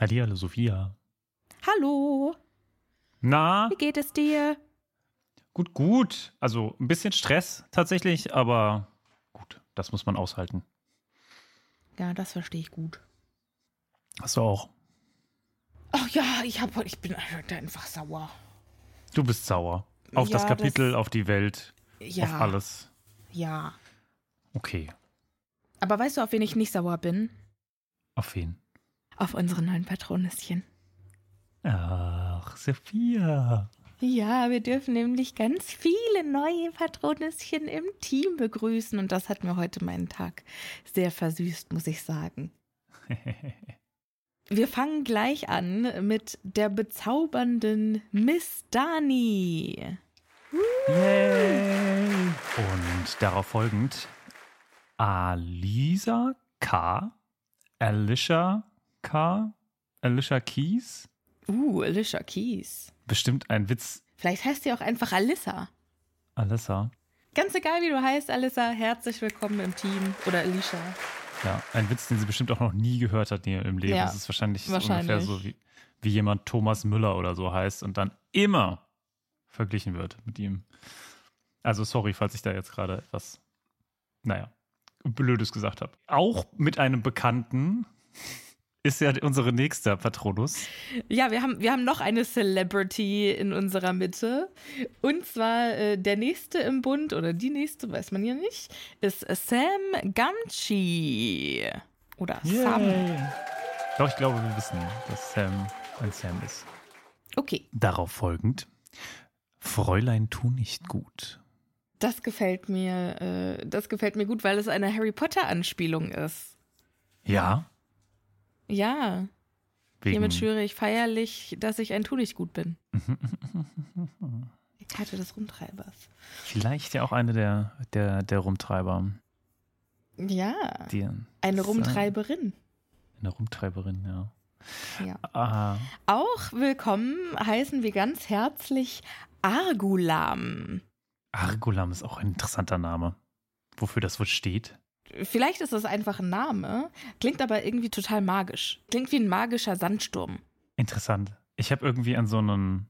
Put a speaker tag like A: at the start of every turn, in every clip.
A: Hallihallo, Sophia.
B: Hallo,
A: Na,
B: wie geht es dir?
A: gut, gut. Also ein bisschen Stress tatsächlich, aber gut, das muss man aushalten.
B: Ja, das verstehe ich gut.
A: Hast du auch.
B: Ach ja, ich hab, ich bin heute einfach sauer.
A: Du bist sauer. Auf
B: Ja,
A: das Kapitel,
B: das-
A: auf die Welt,
B: Ja,
A: auf alles.
B: ja.
A: Okay.
B: Aber weißt du, auf wen ich nicht sauer bin?
A: Auf wen?
B: Auf unsere neuen Patronüschen.
A: Ach, Sophia.
B: Ja, wir dürfen nämlich ganz viele neue Patronüschen im Team begrüßen und das hat mir heute meinen Tag sehr versüßt, muss ich sagen. Wir fangen gleich an mit der bezaubernden Miss Dani.
A: Yay! Und darauf folgend Alisa K., Alicia K., Alicia Keys.
B: Uh, Alicia Keys.
A: Bestimmt ein Witz
B: Vielleicht heißt sie auch einfach Alissa.
A: Alissa.
B: Ganz egal, wie du heißt, Alissa, herzlich willkommen im Team. Oder Alicia.
A: Ja, ein Witz, den sie bestimmt auch noch nie gehört hat im Leben.
B: Ja,
A: das ist wahrscheinlich, so
B: wahrscheinlich.
A: ungefähr so, wie, wie jemand Thomas Müller oder so heißt und dann immer verglichen wird mit ihm. Also sorry, falls ich da jetzt gerade etwas, naja, Blödes gesagt habe. Auch mit einem Bekannten ist ja unsere nächste Patronus.
B: Ja, wir haben, wir haben noch eine Celebrity in unserer Mitte. Und zwar äh, der nächste im Bund, oder die nächste, weiß man ja nicht, ist Sam Gamgee. Oder Sam.
A: Doch, ich glaube, wir wissen, dass Sam ein Sam ist.
B: Okay,
A: Darauf folgend, Fräulein tu nicht gut.
B: das gefällt mir, äh, das gefällt mir gut, weil es eine Harry Potter-Anspielung ist.
A: Ja,
B: Ja,
A: wegen,
B: hiermit schwöre ich feierlich, dass ich ein Tu nicht gut bin. Die Karte des Rumtreibers.
A: vielleicht ja auch eine der, der, der Rumtreiber.
B: Ja,
A: Die,
B: eine Rumtreiberin.
A: Eine Rumtreiberin, ja.
B: Ja.
A: Ah,
B: Auch willkommen heißen wir ganz herzlich Argulam.
A: Argolam ist auch ein interessanter Name. Wofür das wohl steht?
B: Vielleicht ist das einfach ein Name, klingt aber irgendwie total magisch. Klingt wie ein magischer Sandsturm.
A: Interessant. Ich habe irgendwie an so einen,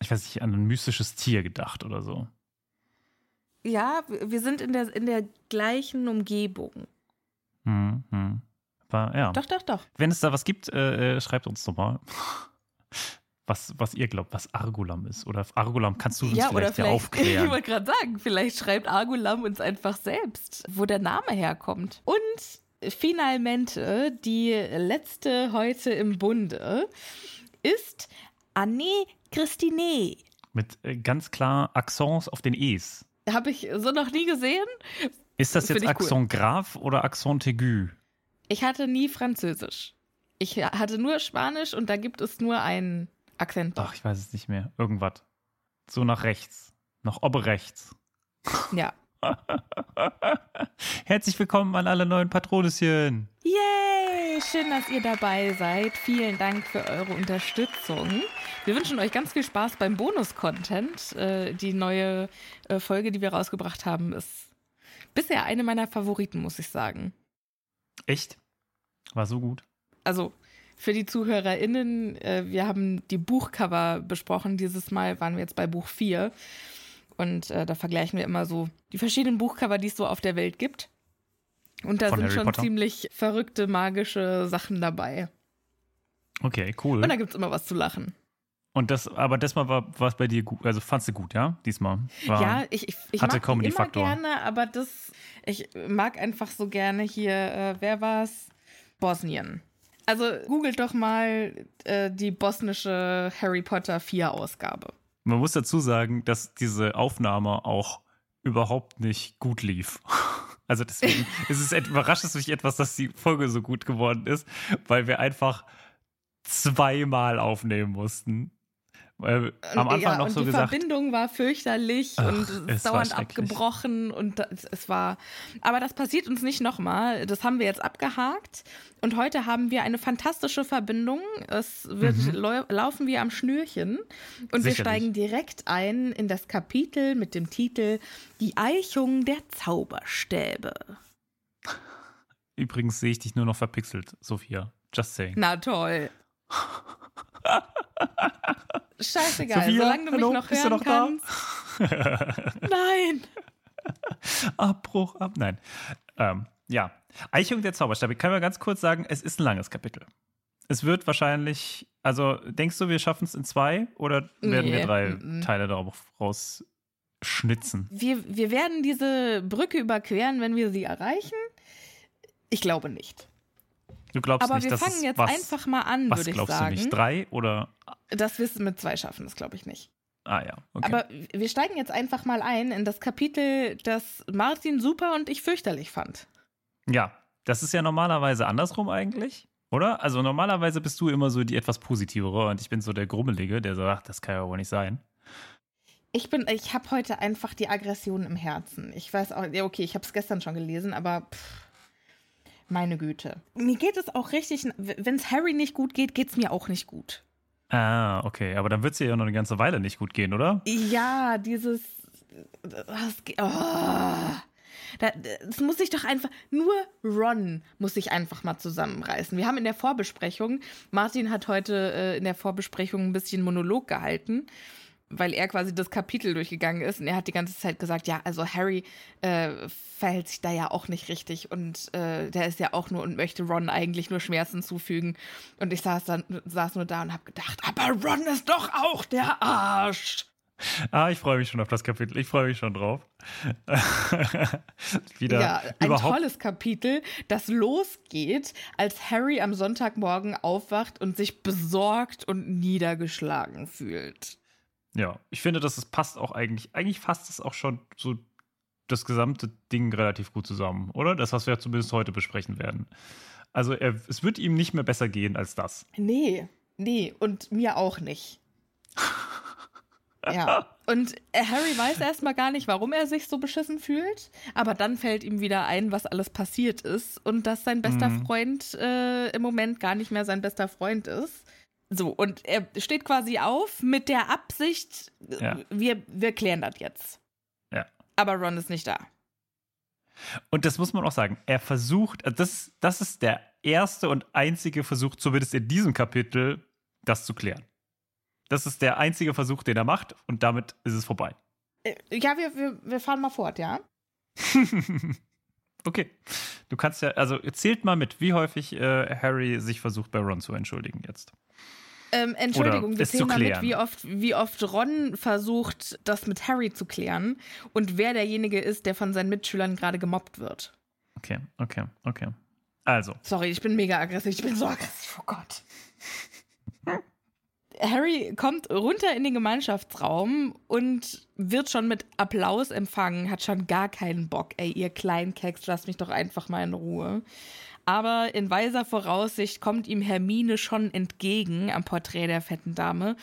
A: ich weiß nicht, an ein mystisches Tier gedacht oder so.
B: Ja, wir sind in der, in der gleichen Umgebung.
A: Hm, hm. Aber ja.
B: Doch, doch, doch.
A: Wenn es da was gibt, äh, äh, schreibt uns doch mal. Was, was ihr glaubt, was Argolam ist. Oder Argolam kannst du uns
B: ja,
A: vielleicht,
B: oder
A: ja
B: vielleicht, ich
A: aufklären.
B: wollte gerade sagen, vielleicht schreibt Argulam uns einfach selbst, wo der Name herkommt. Und finalmente, die letzte heute im Bunde ist Anne Christine.
A: Mit äh, ganz klar Accents auf den E's.
B: Habe ich so noch nie gesehen.
A: Ist das jetzt
B: ich cool.
A: Accent grave oder Accent aigu?
B: Ich hatte nie Französisch. Ich hatte nur Spanisch und da gibt es nur einen Akzent.
A: Ach, ich weiß es nicht mehr. Irgendwas. So nach rechts. Nach oben rechts.
B: Ja.
A: Herzlich willkommen an alle neuen Patroneschen.
B: Yay! Schön, dass ihr dabei seid. Vielen Dank für eure Unterstützung. Wir wünschen euch ganz viel Spaß beim Bonus-Content. Äh, die neue äh, Folge, die wir rausgebracht haben, ist bisher eine meiner Favoriten, muss ich sagen.
A: Echt? War so gut.
B: Also für die ZuhörerInnen, äh, wir haben die Buchcover besprochen. Dieses Mal waren wir jetzt bei Buch 4. Und äh, da vergleichen wir immer so die verschiedenen Buchcover, die es so auf der Welt gibt. Und da
A: Von
B: sind
A: Harry
B: schon
A: Potter?
B: ziemlich verrückte, magische Sachen dabei.
A: Okay, cool.
B: Und da gibt es immer was zu lachen.
A: Und das, aber das Mal war was bei dir gut. Also fandst du gut, ja? Diesmal. War,
B: ja, ich, ich, ich
A: hatte
B: mag
A: Comedy-Faktor.
B: immer gerne, aber das, ich mag einfach so gerne hier, äh, wer war's? Bosnien. Also googelt doch mal äh, die bosnische Harry Potter 4 Ausgabe.
A: Man muss dazu sagen, dass diese Aufnahme auch überhaupt nicht gut lief. Also deswegen ist es überrascht es mich etwas, dass die Folge so gut geworden ist, weil wir einfach zweimal aufnehmen mussten. Weil am
B: Und,
A: Anfang
B: ja,
A: noch so
B: die
A: gesagt,
B: Verbindung war fürchterlich
A: Ach,
B: und es dauernd abgebrochen und es war. Aber das passiert uns nicht nochmal. Das haben wir jetzt abgehakt. Und heute haben wir eine fantastische Verbindung. Es wird lau laufen wir am Schnürchen und wir
A: Mhm. Sicherlich.
B: steigen direkt ein in das Kapitel mit dem Titel Die Eichung der Zauberstäbe.
A: übrigens sehe ich dich nur noch verpixelt, Sophia. Just saying.
B: Na toll. Scheißegal,
A: Sophia,
B: solange du mich
A: hallo,
B: noch
A: bist du
B: hören
A: noch da?
B: kannst. Nein.
A: Abbruch, ab. Nein. Ähm, ja. Eichung der Zauberstäbe. Ich kann mal ganz kurz sagen, es ist ein langes Kapitel. Es wird wahrscheinlich, also denkst du, wir schaffen es in zwei oder werden
B: Nee,
A: wir drei
B: mm, mm.
A: Teile darauf rausschnitzen?
B: Wir, wir werden diese Brücke überqueren, wenn wir sie erreichen. Ich glaube nicht.
A: Du glaubst
B: Aber
A: nicht,
B: wir
A: dass
B: fangen jetzt
A: was,
B: einfach mal an,
A: was
B: würde ich
A: glaubst
B: sagen.
A: du nicht? Drei oder?
B: Dass wir es mit zwei schaffen, das glaube ich nicht.
A: Ah ja, okay.
B: Aber wir steigen jetzt einfach mal ein in das Kapitel, das Martin super und ich fürchterlich fand.
A: ja, das ist ja normalerweise andersrum eigentlich, oder? Also normalerweise bist du immer so die etwas positivere und ich bin so der Grummelige, der sagt, das kann ja wohl nicht sein.
B: Ich bin, ich habe heute einfach die Aggression im Herzen. Ich weiß auch, ja okay, ich habe es gestern schon gelesen, aber pff, meine Güte. Mir geht es auch richtig, wenn es Harry nicht gut geht, geht es mir auch nicht gut.
A: Ah, okay. Aber dann wird es ihr ja noch eine ganze Weile nicht gut gehen, oder?
B: Ja, dieses. Das, oh. Da, das muss sich doch einfach. Nur Ron muss sich einfach mal zusammenreißen. Wir haben in der Vorbesprechung, Martin hat heute äh, in der Vorbesprechung ein bisschen Monolog gehalten, weil er quasi das Kapitel durchgegangen ist und er hat die ganze Zeit gesagt: Ja, also Harry äh, verhält sich da ja auch nicht richtig und äh, der ist ja auch nur und möchte Ron eigentlich nur Schmerzen zufügen. Und ich saß, dann, saß nur da und habe gedacht: Aber Ron ist doch auch der Arsch.
A: Ah, ich freue mich schon auf das Kapitel. Ich freue mich schon drauf. Wieder
B: Ja, ein tolles Kapitel, das losgeht, als Harry am Sonntagmorgen aufwacht und sich besorgt und niedergeschlagen fühlt.
A: Ja, ich finde, dass es passt auch eigentlich. Eigentlich fasst es auch schon so das gesamte Ding relativ gut zusammen, oder? Das, was wir zumindest heute besprechen werden. Also, er, es wird ihm nicht mehr besser gehen als das.
B: Nee, nee, und mir auch nicht. Ja. Und äh, Harry weiß erstmal gar nicht, warum er sich so beschissen fühlt, aber dann fällt ihm wieder ein, was alles passiert ist und dass sein bester
A: Mhm.
B: Freund äh, im Moment gar nicht mehr sein bester Freund ist. So, und er steht quasi auf mit der Absicht,
A: Ja.
B: wir, wir klären das jetzt.
A: Ja.
B: Aber Ron ist nicht da.
A: Und das muss man auch sagen. Er versucht, äh, das, das ist der erste und einzige Versuch, zumindest in diesem Kapitel, das zu klären. Das ist der einzige Versuch, den er macht, und damit ist es vorbei.
B: Äh, Ja, wir, wir, wir fahren mal fort, ja?
A: okay. Du kannst ja, also zählt mal mit, wie häufig äh, Harry sich versucht, bei Ron zu entschuldigen jetzt.
B: Ähm, Entschuldigung,
A: Oder
B: wir
A: es zu
B: zählen mal mit,
A: klären.
B: wie oft, wie oft Ron versucht, das mit Harry zu klären und wer derjenige ist, der von seinen Mitschülern gerade gemobbt wird.
A: Okay, okay, okay. Also,
B: Sorry, ich bin mega aggressiv. Ich bin so aggressiv. Oh Gott. Harry kommt runter in den Gemeinschaftsraum und wird schon mit Applaus empfangen, hat schon gar keinen Bock. Ey, ihr kleinen Keks, lasst mich doch einfach mal in Ruhe. Aber in weiser Voraussicht kommt ihm Hermine schon entgegen am Porträt der fetten Dame,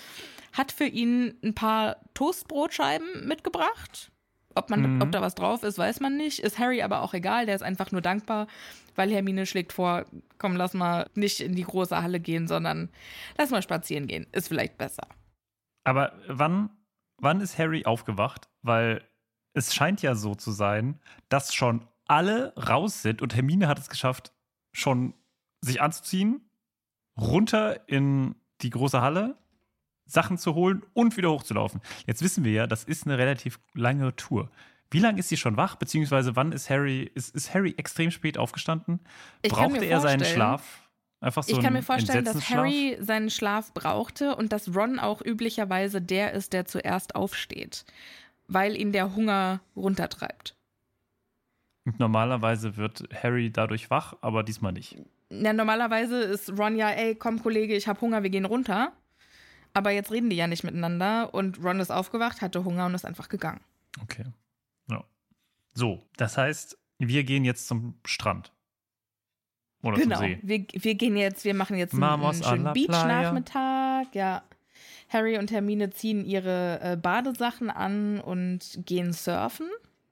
B: hat für ihn ein paar Toastbrotscheiben mitgebracht. Ob, man,
A: Mhm.
B: ob da was drauf ist, weiß man nicht. Ist Harry aber auch egal, der ist einfach nur dankbar, weil Hermine schlägt vor, komm, lass mal nicht in die große Halle gehen, sondern lass mal spazieren gehen. Ist vielleicht besser.
A: aber wann, wann ist Harry aufgewacht? Weil es scheint ja so zu sein, dass schon alle raus sind und Hermine hat es geschafft, schon sich anzuziehen, runter in die große Halle, Sachen zu holen und wieder hochzulaufen. Jetzt wissen wir ja, das ist eine relativ lange Tour. Wie lange ist sie schon wach? Beziehungsweise wann ist Harry, ist, ist Harry extrem spät aufgestanden?
B: Ich
A: Brauchte er seinen Schlaf? Einfach so
B: ich kann mir vorstellen, dass? Harry seinen Schlaf brauchte und dass Ron auch üblicherweise der ist, der zuerst aufsteht, weil ihn der Hunger runtertreibt.
A: Normalerweise wird Harry dadurch wach, aber diesmal nicht.
B: Ja, normalerweise ist Ron ja, ey, komm Kollege, ich hab Hunger, wir gehen runter. Aber jetzt reden die ja nicht miteinander und Ron ist aufgewacht, hatte Hunger und ist einfach gegangen.
A: Okay. Ja. So, das heißt, wir gehen jetzt zum Strand. Oder
B: genau.
A: zum See.
B: Wir, wir gehen jetzt, wir machen jetzt einen,
A: Vamos
B: einen schönen Beach-Nachmittag. Ja. Harry und Hermine ziehen ihre äh, Badesachen an und gehen surfen.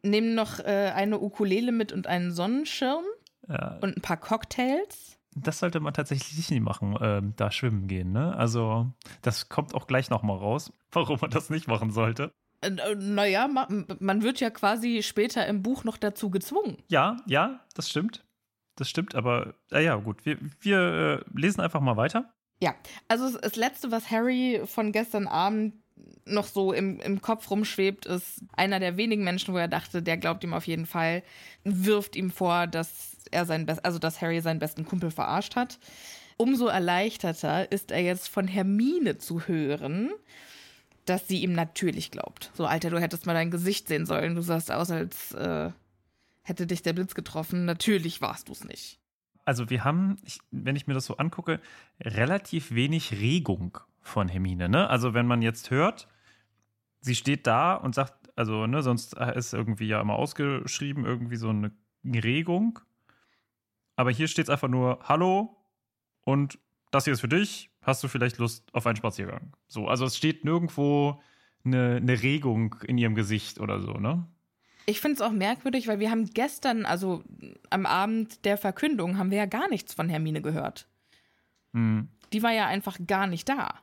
B: Nehmen noch äh, eine Ukulele mit und einen Sonnenschirm
A: Ja,
B: und ein paar Cocktails.
A: das sollte man tatsächlich nicht machen, ähm, da schwimmen gehen. Ne? Also, das kommt auch gleich nochmal raus, warum man das nicht machen sollte.
B: Äh, äh, naja, ma, man wird ja quasi später im Buch noch dazu gezwungen.
A: Ja, ja, das stimmt. Das stimmt, aber äh, ja, gut. Wir, wir äh, lesen einfach mal weiter.
B: Ja, also das Letzte, was Harry von gestern Abend noch so im, im Kopf rumschwebt, ist einer der wenigen Menschen, wo er dachte, der glaubt ihm auf jeden Fall, wirft ihm vor, dass er sein Best also dass Harry seinen besten Kumpel verarscht hat. Umso erleichterter ist er jetzt von Hermine zu hören, dass sie ihm natürlich glaubt. So, Alter, du hättest mal dein Gesicht sehen sollen. Du sahst aus, als äh, hätte dich der Blitz getroffen. Natürlich warst du es nicht.
A: Also wir haben, ich, wenn ich mir das so angucke, relativ wenig Regung von Hermine. Ne? Also wenn man jetzt hört, sie steht da und sagt, also ne, sonst ist irgendwie ja immer ausgeschrieben irgendwie so eine Regung. Aber hier steht es einfach nur Hallo und das hier ist für dich. Hast du vielleicht Lust auf einen Spaziergang? So, also es steht nirgendwo eine, eine Regung in ihrem Gesicht oder so, ne?
B: Ich finde es auch merkwürdig, weil wir haben gestern, also am Abend der Verkündung, haben wir ja gar nichts von Hermine gehört.
A: Hm.
B: Die war ja einfach gar nicht da.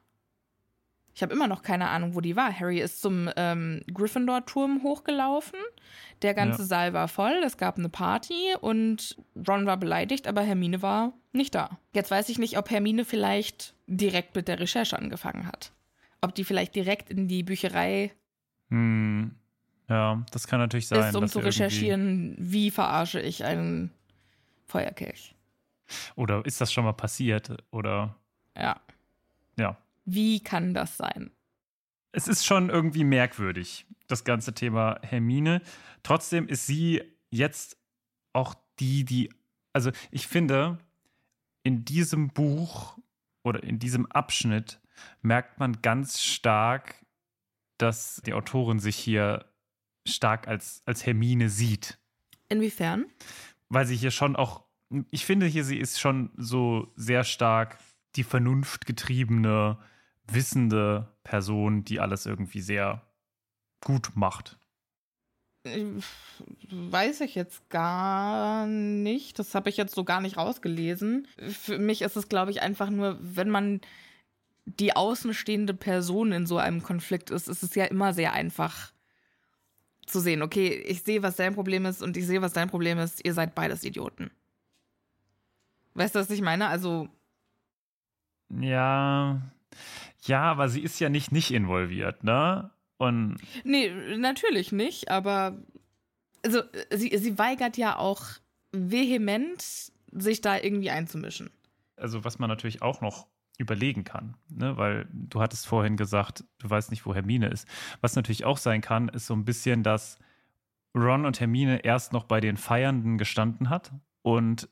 B: Ich habe immer noch keine Ahnung, wo die war. Harry ist zum ähm, Gryffindor-Turm hochgelaufen. Der ganze
A: Ja.
B: Saal war voll. Es gab eine Party und Ron war beleidigt, aber Hermine war nicht da. Jetzt weiß ich nicht, ob Hermine vielleicht direkt mit der Recherche angefangen hat. Ob die vielleicht direkt in die Bücherei
A: Hm. Ja, das kann natürlich sein.
B: ist, um zu
A: er
B: recherchieren, wie verarsche ich einen Feuerkelch.
A: Oder ist das schon mal passiert? Oder
B: Ja.
A: ja.
B: Wie kann das sein?
A: Es ist schon irgendwie merkwürdig, das ganze Thema Hermine. Trotzdem ist sie jetzt auch die, die. Also, ich finde, in diesem Buch oder in diesem Abschnitt merkt man ganz stark, dass die Autorin sich hier stark als, als Hermine sieht.
B: Inwiefern?
A: weil sie hier schon auch, ich finde hier, sie ist schon so sehr stark die vernunftgetriebene, wissende Person, die alles irgendwie sehr gut macht.
B: Weiß ich jetzt gar nicht. Das habe ich jetzt so gar nicht rausgelesen. Für mich ist es, glaube ich, einfach nur, wenn man die außenstehende Person in so einem Konflikt ist, ist es ja immer sehr einfach zu sehen, okay, ich sehe, was dein Problem ist und ich sehe, was dein Problem ist. Ihr seid beides Idioten. Weißt du, was ich meine? Also,
A: Ja, ja, aber sie ist ja nicht nicht involviert, ne? Und
B: nee, natürlich nicht, aber also sie, sie weigert ja auch vehement, sich da irgendwie einzumischen.
A: also was man natürlich auch noch überlegen kann, ne? weil du hattest vorhin gesagt, du weißt nicht, wo Hermine ist. Was natürlich auch sein kann, ist so ein bisschen, dass Ron und Hermine erst noch bei den Feiernden gestanden hat und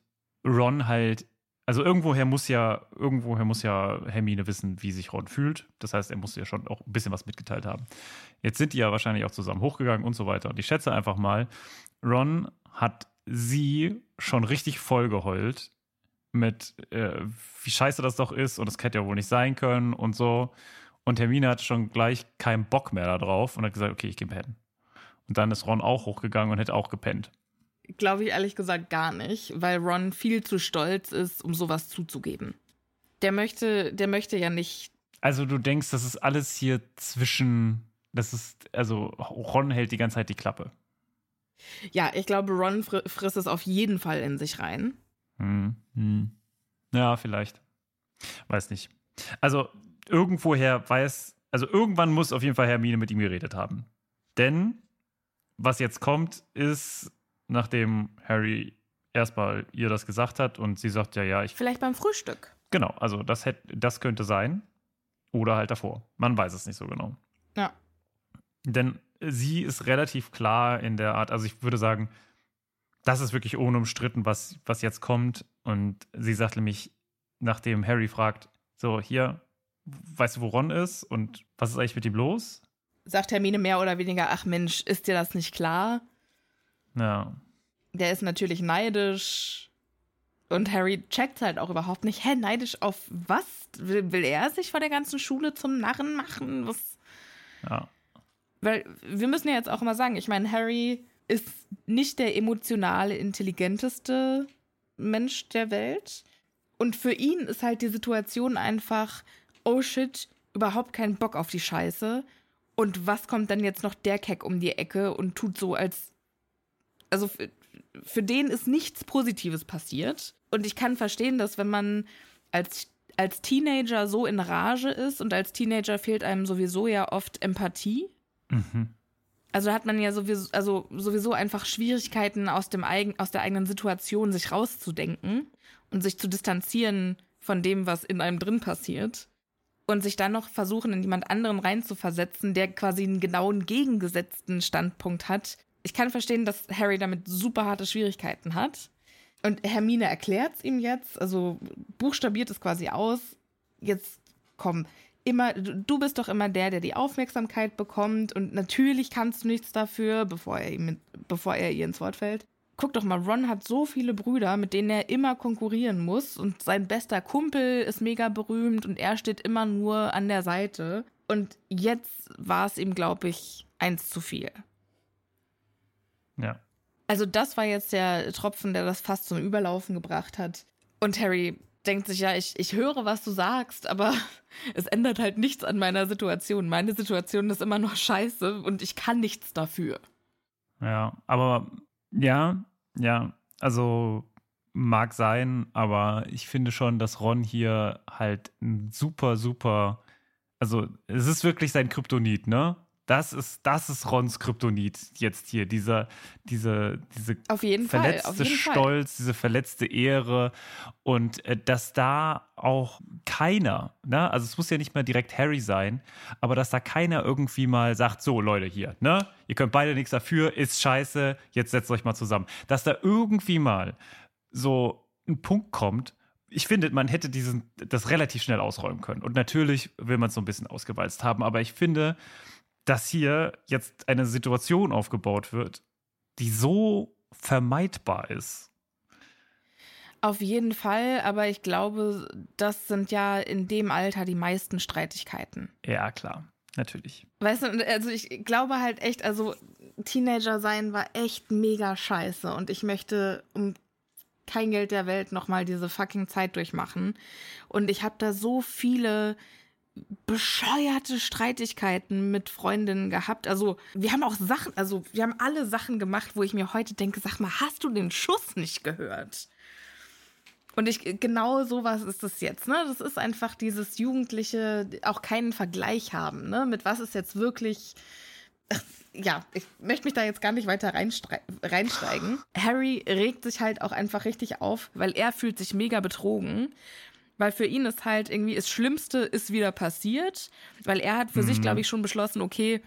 A: Ron halt, also irgendwoher muss ja, irgendwoher muss ja Hermine wissen, wie sich Ron fühlt. Das heißt, er muss ja schon auch ein bisschen was mitgeteilt haben. Jetzt sind die ja wahrscheinlich auch zusammen hochgegangen und so weiter. Und ich schätze einfach mal, Ron hat sie schon richtig vollgeheult mit, äh, wie scheiße das doch ist und das hätte ja wohl nicht sein können und so. Und Hermine hat schon gleich keinen Bock mehr darauf und hat gesagt, okay, ich gehe pennen. Und dann ist Ron auch hochgegangen und hätte auch gepennt.
B: Glaube ich ehrlich gesagt gar nicht, weil Ron viel zu stolz ist, um sowas zuzugeben. Der möchte, der möchte ja nicht.
A: Also du denkst, das ist alles hier zwischen, das ist, also Ron hält die ganze Zeit die Klappe.
B: Ja, ich glaube, Ron fr frisst es auf jeden Fall in sich rein.
A: Hm. Hm. Ja, vielleicht. Weiß nicht. Also irgendwoher weiß, also irgendwann muss auf jeden Fall Hermine mit ihm geredet haben. Denn was jetzt kommt, ist, nachdem Harry erstmal ihr das gesagt hat und sie sagt, ja, ja, ich.
B: Vielleicht beim Frühstück.
A: Genau, also das, hätte, das könnte sein. Oder halt davor. Man weiß es nicht so genau.
B: Ja.
A: Denn sie ist relativ klar in der Art, also ich würde sagen, das ist wirklich unumstritten, was, was jetzt kommt. Und sie sagt nämlich, nachdem Harry fragt, so, hier, weißt du, wo Ron ist und was ist eigentlich mit ihm los?
B: Sagt Hermine mehr oder weniger, ach Mensch, ist dir das nicht klar?
A: Ja.
B: Der ist natürlich neidisch. Und Harry checkt halt auch überhaupt nicht. Hä, neidisch auf was? Will, will er sich vor der ganzen Schule zum Narren machen? Was?
A: Ja.
B: Weil wir müssen ja jetzt auch immer sagen, ich meine, Harry ist nicht der emotionale, intelligenteste Mensch der Welt. Und für ihn ist halt die Situation einfach, oh shit, überhaupt keinen Bock auf die Scheiße. Und was kommt dann jetzt noch der Keck um die Ecke und tut so, als. Also für, für den ist nichts Positives passiert. Und ich kann verstehen, dass wenn man als, als Teenager so in Rage ist und als Teenager fehlt einem sowieso ja oft Empathie.
A: Mhm.
B: Also hat man ja sowieso, also sowieso einfach Schwierigkeiten aus, dem eigen, aus der eigenen Situation sich rauszudenken und sich zu distanzieren von dem, was in einem drin passiert. Und sich dann noch versuchen, in jemand anderen reinzuversetzen, der quasi einen genauen gegengesetzten Standpunkt hat. Ich kann verstehen, dass Harry damit super harte Schwierigkeiten hat. Und Hermine erklärt es ihm jetzt, also buchstabiert es quasi aus. Jetzt komm, immer, du bist doch immer der, der die Aufmerksamkeit bekommt und natürlich kannst du nichts dafür, bevor er, ihm, bevor er ihr ins Wort fällt. Guck doch mal, Ron hat so viele Brüder, mit denen er immer konkurrieren muss und sein bester Kumpel ist mega berühmt und er steht immer nur an der Seite. Und jetzt war es ihm, glaube ich, eins zu viel.
A: Ja.
B: Also das war jetzt der Tropfen, der das fast zum Überlaufen gebracht hat. Und Harry denkt sich, ja, ich, ich höre, was du sagst, aber es ändert halt nichts an meiner Situation. Meine Situation ist immer noch scheiße und ich kann nichts dafür.
A: Ja, aber ja, ja, also mag sein, aber ich finde schon, dass Ron hier halt ein super, super, also es ist wirklich sein Kryptonit, ne? Das ist, das ist Rons Kryptonit jetzt hier, dieser, diese, diese verletzte
B: Fall,
A: Stolz, diese verletzte Ehre und äh, dass da auch keiner, ne, also es muss ja nicht mal direkt Harry sein, aber dass da keiner irgendwie mal sagt, so Leute hier, ne, ihr könnt beide nichts dafür, ist scheiße, jetzt setzt euch mal zusammen. Dass da irgendwie mal so ein Punkt kommt, ich finde, man hätte diesen, das relativ schnell ausräumen können. Und natürlich will man es so ein bisschen ausgewalzt haben, aber ich finde, dass hier jetzt eine Situation aufgebaut wird, die so vermeidbar ist.
B: Auf jeden Fall, aber ich glaube, das sind ja in dem Alter die meisten Streitigkeiten.
A: Ja, klar, natürlich.
B: Weißt du, also ich glaube halt echt, also Teenager sein war echt mega scheiße und ich möchte um kein Geld der Welt nochmal diese fucking Zeit durchmachen. Und ich habe da so viele bescheuerte Streitigkeiten mit Freundinnen gehabt. Also, wir haben auch Sachen, also wir haben alle Sachen gemacht, wo ich mir heute denke, sag mal, hast du den Schuss nicht gehört? Und ich, genau sowas ist es jetzt, ne? Das ist einfach dieses Jugendliche, auch keinen Vergleich haben, ne? Mit was ist jetzt wirklich, ja, ich möchte mich da jetzt gar nicht weiter reinsteigen. Harry regt sich halt auch einfach richtig auf, weil er fühlt sich mega betrogen weil für ihn ist halt irgendwie das Schlimmste ist wieder passiert, weil er hat für mhm. sich, glaube ich, schon beschlossen, okay,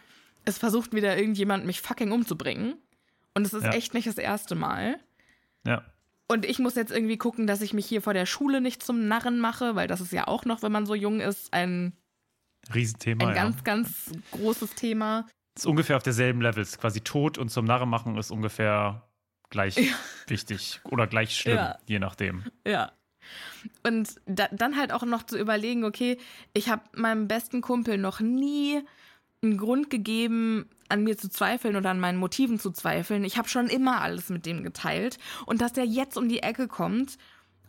B: es versucht wieder irgendjemand mich fucking umzubringen. Und es ist ja. echt nicht das erste Mal.
A: Ja.
B: Und ich muss jetzt irgendwie gucken, dass ich mich hier vor der Schule nicht zum Narren mache, weil das ist ja auch noch, wenn man so jung ist, ein
A: Riesenthema.
B: Ein ganz, ganz großes Thema.
A: Ist ungefähr auf derselben Level. Quasi Tod und zum Narren machen ist ungefähr gleich ja. wichtig oder gleich schlimm, ja. je nachdem.
B: Ja. Und da, dann halt auch noch zu überlegen, okay, ich habe meinem besten Kumpel noch nie einen Grund gegeben, an mir zu zweifeln oder an meinen Motiven zu zweifeln. Ich habe schon immer alles mit dem geteilt. Und dass der jetzt um die Ecke kommt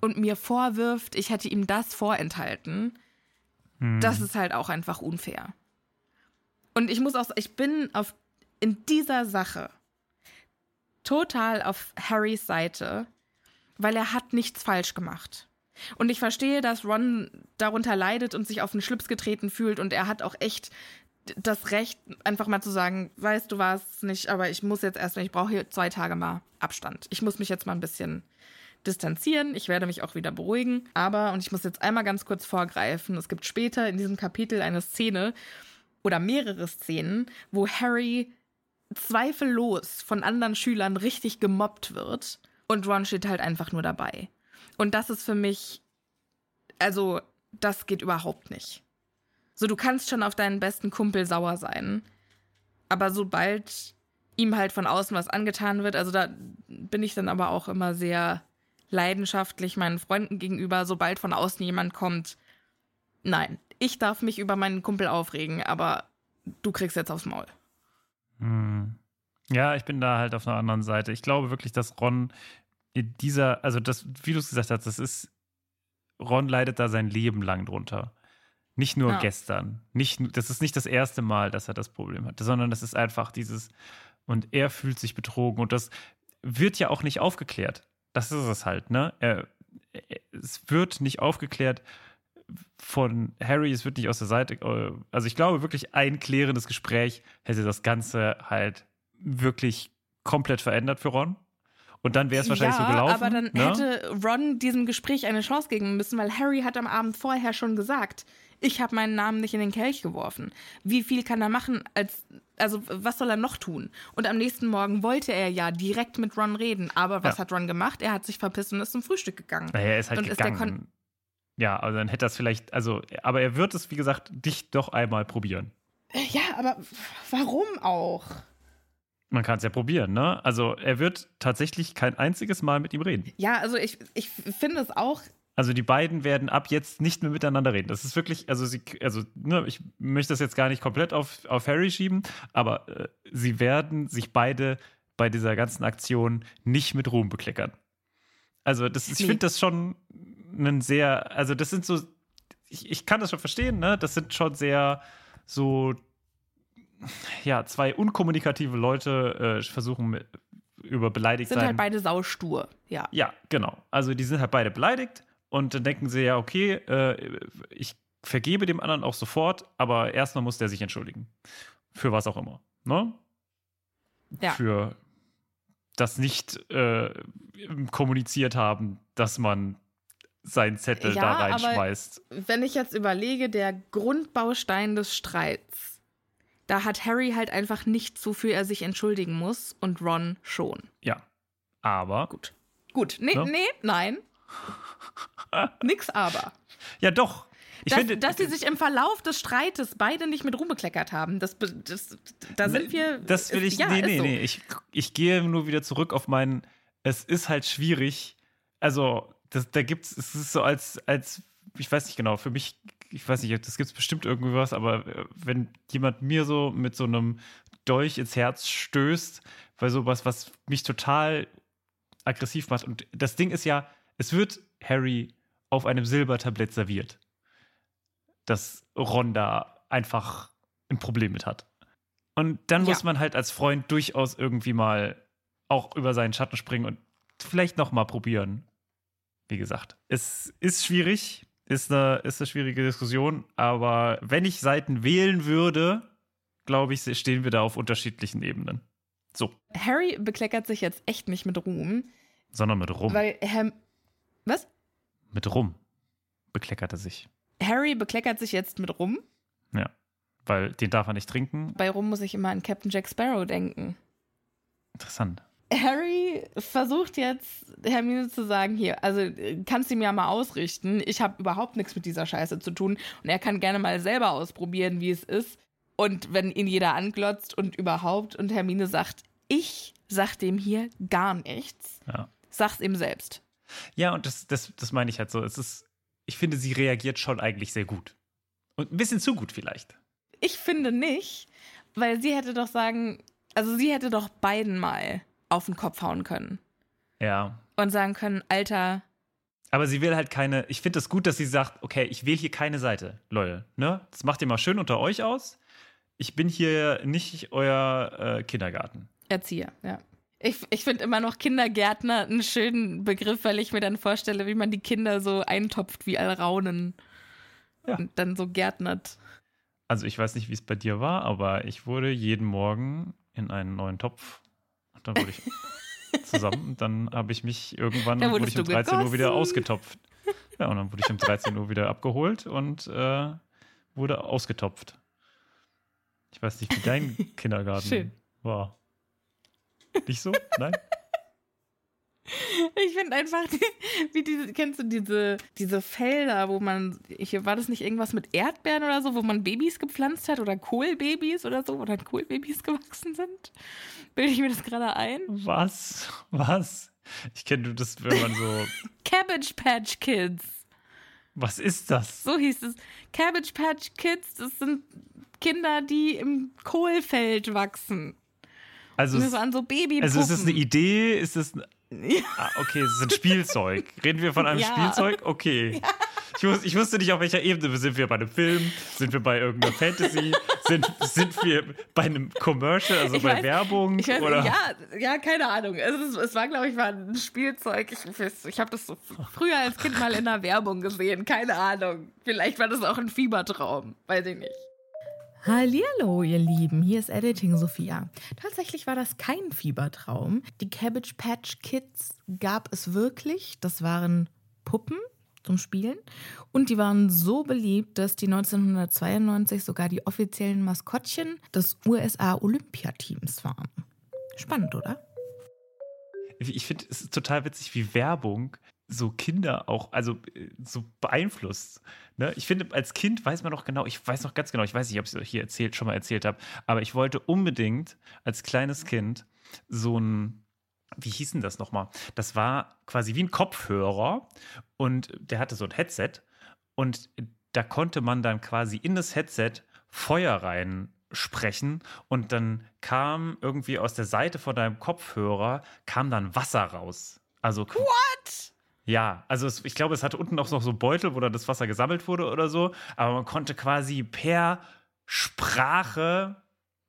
B: und mir vorwirft, ich hätte ihm das vorenthalten, hm. das ist halt auch einfach unfair. Und ich muss auch, ich bin auf, in dieser Sache total auf Harrys Seite, weil er hat nichts falsch gemacht. Und ich verstehe, dass Ron darunter leidet und sich auf den Schlips getreten fühlt und er hat auch echt das Recht, einfach mal zu sagen, weißt du was nicht, aber ich muss jetzt erstmal, ich brauche hier zwei Tage mal Abstand. Ich muss mich jetzt mal ein bisschen distanzieren. Ich werde mich auch wieder beruhigen. Aber, und ich muss jetzt einmal ganz kurz vorgreifen, es gibt später in diesem Kapitel eine Szene oder mehrere Szenen, wo Harry zweifellos von anderen Schülern richtig gemobbt wird und Ron steht halt einfach nur dabei. Und das ist für mich, also, das geht überhaupt nicht. So, du kannst schon auf deinen besten Kumpel sauer sein, aber sobald ihm halt von außen was angetan wird, also da bin ich dann aber auch immer sehr leidenschaftlich meinen Freunden gegenüber, sobald von außen jemand kommt, nein, ich darf mich über meinen Kumpel aufregen, aber du kriegst jetzt aufs Maul.
A: Hm. Ja, ich bin da halt auf einer anderen Seite. Ich glaube wirklich, dass Ron in dieser, also das, wie du es gesagt hast, das ist, Ron leidet da sein Leben lang drunter. Nicht nur ja. gestern. Nicht, das ist nicht das erste Mal, dass er das Problem hatte, sondern das ist einfach dieses, und er fühlt sich betrogen und das wird ja auch nicht aufgeklärt. Das ist es halt, ne? Er, es wird nicht aufgeklärt von Harry, es wird nicht aus der Seite, äh, also ich glaube wirklich, ein klärendes Gespräch hätte das Ganze halt wirklich komplett verändert für Ron. Und dann wäre es wahrscheinlich ja, so gelaufen.
B: Aber dann
A: ne?
B: hätte Ron diesem Gespräch eine Chance geben müssen, weil Harry hat am Abend vorher schon gesagt, ich habe meinen Namen nicht in den Kelch geworfen. Wie viel kann er machen, als also was soll er noch tun? Und am nächsten Morgen wollte er ja direkt mit Ron reden, aber was ja. hat Ron gemacht? Er hat sich verpisst und ist zum Frühstück gegangen.
A: Naja, er ist halt und gegangen. Ist ja, also dann hätte er es vielleicht, also, aber er wird es, wie gesagt, dich doch einmal probieren.
B: Ja, aber warum auch?
A: Man kann es ja probieren, ne? Also er wird tatsächlich kein einziges Mal mit ihm reden.
B: Ja, also ich, ich finde es auch.
A: Also die beiden werden ab jetzt nicht mehr miteinander reden. Das ist wirklich, also sie, also ne, ich möchte das jetzt gar nicht komplett auf, auf Harry schieben, aber äh, sie werden sich beide bei dieser ganzen Aktion nicht mit Ruhm bekleckern. Also das, ich finde das schon ein sehr, also das sind so, ich, ich kann das schon verstehen, ne? Das sind schon sehr so, ja, zwei unkommunikative Leute äh, versuchen mit, über beleidigt
B: Sind
A: sein.
B: halt beide saustur, ja.
A: Ja, genau. Also die sind halt beide beleidigt und dann denken sie ja, okay, äh, ich vergebe dem anderen auch sofort, aber erstmal muss der sich entschuldigen. Für was auch immer. Ne?
B: Ja.
A: Für das nicht äh, kommuniziert haben, dass man seinen Zettel
B: Ja,
A: da reinschmeißt.
B: Wenn ich jetzt überlege, der Grundbaustein des Streits, da hat Harry halt einfach nichts, wofür er sich entschuldigen muss und Ron schon.
A: Ja. Aber.
B: Gut. Gut, nee,
A: Ne?
B: nee, nein. Nix aber.
A: Ja, doch. Ich
B: dass,
A: finde,
B: dass sie sich im Verlauf des Streites beide nicht mit rumbekleckert haben, das, das, da sind wir.
A: Das will ich.
B: ja,
A: nee,
B: ist
A: nee,
B: so.
A: nee. Ich, ich gehe nur wieder zurück auf meinen. Es ist halt schwierig. Also, das, da gibt es, es ist so als, als, ich weiß nicht genau, für mich, ich weiß nicht, das gibt es bestimmt irgendwie was, aber äh, wenn jemand mir so mit so einem Dolch ins Herz stößt, weil sowas, was mich total aggressiv macht. Und das Ding ist ja, es wird Harry auf einem Silbertablett serviert. Dass Ron da einfach ein Problem mit hat. Und dann
B: Ja.
A: muss man halt als Freund durchaus irgendwie mal auch über seinen Schatten springen und vielleicht noch mal probieren. Wie gesagt, es ist schwierig, ist eine, ist eine schwierige Diskussion, aber wenn ich Seiten wählen würde, glaube ich, stehen wir da auf unterschiedlichen Ebenen. So,
B: Harry bekleckert sich jetzt echt nicht mit Ruhm,
A: sondern mit Rum.
B: weil Herr. Was?
A: mit Rum bekleckert er sich.
B: Harry bekleckert sich jetzt mit Rum.
A: Ja, weil den darf er nicht trinken.
B: Bei Rum muss ich immer an Captain Jack Sparrow denken.
A: Interessant.
B: Harry versucht jetzt Hermine zu sagen, hier, also äh, kannst du ihm ja mal ausrichten. Ich habe überhaupt nichts mit dieser Scheiße zu tun und er kann gerne mal selber ausprobieren, wie es ist. Und wenn ihn jeder anglotzt und überhaupt und Hermine sagt, ich sag dem hier gar nichts,
A: Ja.
B: sag's ihm selbst.
A: Ja, und das, das, das meine ich halt so. Es ist, ich finde, sie reagiert schon eigentlich sehr gut. Und ein bisschen zu gut vielleicht.
B: Ich finde nicht, weil sie hätte doch sagen, also sie hätte doch beiden mal auf den Kopf hauen können
A: Ja.
B: und sagen können, Alter,
A: Aber sie will halt keine. Ich finde es gut, dass sie sagt, okay, ich wähle hier keine Seite, Leute. Ne? Das macht ihr mal schön unter euch aus. Ich bin hier nicht euer äh, Kindergarten.
B: Erzieher, ja. Ich, ich finde immer noch Kindergärtner einen schönen Begriff, weil ich mir dann vorstelle, wie man die Kinder so eintopft wie Alraunen.
A: Ja.
B: Und dann so gärtnert.
A: Also ich weiß nicht, wie es bei dir war, aber ich wurde jeden Morgen in einen neuen Topf. Dann wurde ich zusammen. Dann habe ich mich irgendwann
B: Da
A: wurde ich um
B: du
A: 13 Uhr wieder ausgetopft. Ja, und dann wurde ich um 13 Uhr wieder abgeholt und äh, wurde ausgetopft. Ich weiß nicht, wie dein Kindergarten
B: Schön.
A: war. Nicht so? Nein?
B: Ich finde einfach, die, wie diese, kennst du diese, diese Felder, wo man, hier war das nicht irgendwas mit Erdbeeren oder so, wo man Babys gepflanzt hat oder Kohlbabys oder so, wo dann Kohlbabys gewachsen sind? Bilde ich mir das gerade ein?
A: Was? Was? Ich kenne das, wenn man so.
B: Cabbage Patch Kids.
A: Was ist das?
B: So hieß es. Cabbage Patch Kids, das sind Kinder, die im Kohlfeld wachsen.
A: Also, es,
B: so an so Babypuppen.
A: also ist es eine Idee? Ist es.
B: Ja.
A: Ah, okay, es ist ein Spielzeug. Reden wir von einem
B: Ja.
A: Spielzeug? Okay. Ich, wus, ich wusste nicht, auf welcher Ebene. Sind wir bei einem Film? Sind wir bei irgendeiner Fantasy? Sind, sind wir bei einem Commercial, also
B: Ich
A: bei
B: weiß-
A: Werbung?
B: Weiß,
A: oder?
B: ja, ja, keine Ahnung. Es, ist, es war, glaube ich, war ein Spielzeug. Ich, ich habe das so früher als Kind mal in der Werbung gesehen. Keine Ahnung. Vielleicht war das auch ein Fiebertraum. Weiß ich nicht. Hallihallo, ihr Lieben. Hier ist Editing Sophia. Tatsächlich war das kein Fiebertraum. Die Cabbage Patch Kids gab es wirklich. Das waren Puppen zum Spielen. Und die waren so beliebt, dass die 1992 sogar die offiziellen Maskottchen des USA-Olympiateams waren. Spannend, oder?
A: Ich finde, es total witzig, wie Werbung so Kinder auch, also äh, so beeinflusst. Ne? Ich finde, als Kind weiß man noch genau, ich weiß noch ganz genau, ich weiß nicht, ob ich es hier erzählt, schon mal erzählt habe, aber ich wollte unbedingt als kleines Kind so ein, wie hieß denn das nochmal? Das war quasi wie ein Kopfhörer und der hatte so ein Headset und da konnte man dann quasi in das Headset Feuer rein sprechen und dann kam irgendwie aus der Seite von deinem Kopfhörer kam dann Wasser raus. Also
B: What?
A: Ja, also es, ich glaube, es hatte unten auch noch so Beutel, wo dann das Wasser gesammelt wurde oder so. Aber man konnte quasi per Sprache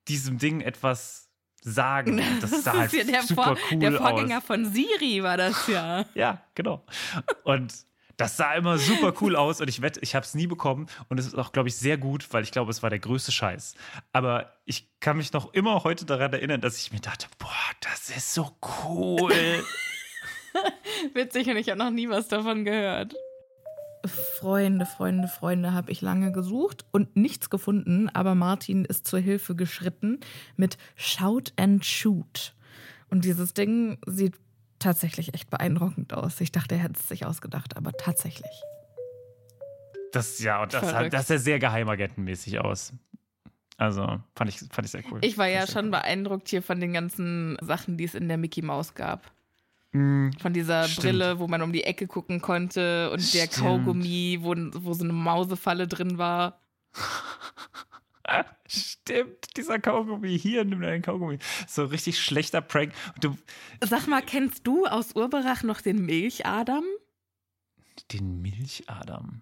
A: diesem Ding etwas sagen. Das,
B: Das
A: sah halt
B: ja der,
A: super
B: Vor
A: cool
B: der Vorgänger
A: aus.
B: von Siri war das ja.
A: Ja, genau. Und das sah immer super cool aus und ich wette, ich habe es nie bekommen und es ist auch, glaube ich, sehr gut, weil ich glaube, es war der größte Scheiß. Aber ich kann mich noch immer heute daran erinnern, dass ich mir dachte, boah, das ist so cool.
B: Witzig und ich habe noch nie was davon gehört. Freunde, Freunde, Freunde habe ich lange gesucht und nichts gefunden, aber Martin ist zur Hilfe geschritten mit Shout and Shoot. Und dieses Ding sieht tatsächlich echt beeindruckend aus. Ich dachte, er hätte es sich ausgedacht, aber tatsächlich.
A: Das, ja, und das,
B: Verrückt.
A: hat, das sah sehr geheimagentenmäßig aus. Also, fand ich, fand ich sehr cool.
B: Ich war ja schon beeindruckt hier von den ganzen Sachen, die es in der Mickey Maus gab.
A: Mm,
B: Von dieser
A: Stimmt.
B: Brille, wo man um die Ecke gucken konnte und der
A: Stimmt.
B: Kaugummi, wo, wo so eine Mausefalle drin war.
A: Stimmt, dieser Kaugummi. Hier, nimm deinen Kaugummi. So ein richtig schlechter Prank. Du,
B: Sag mal, kennst du aus Urberach noch den Milchadam?
A: den Milchadam.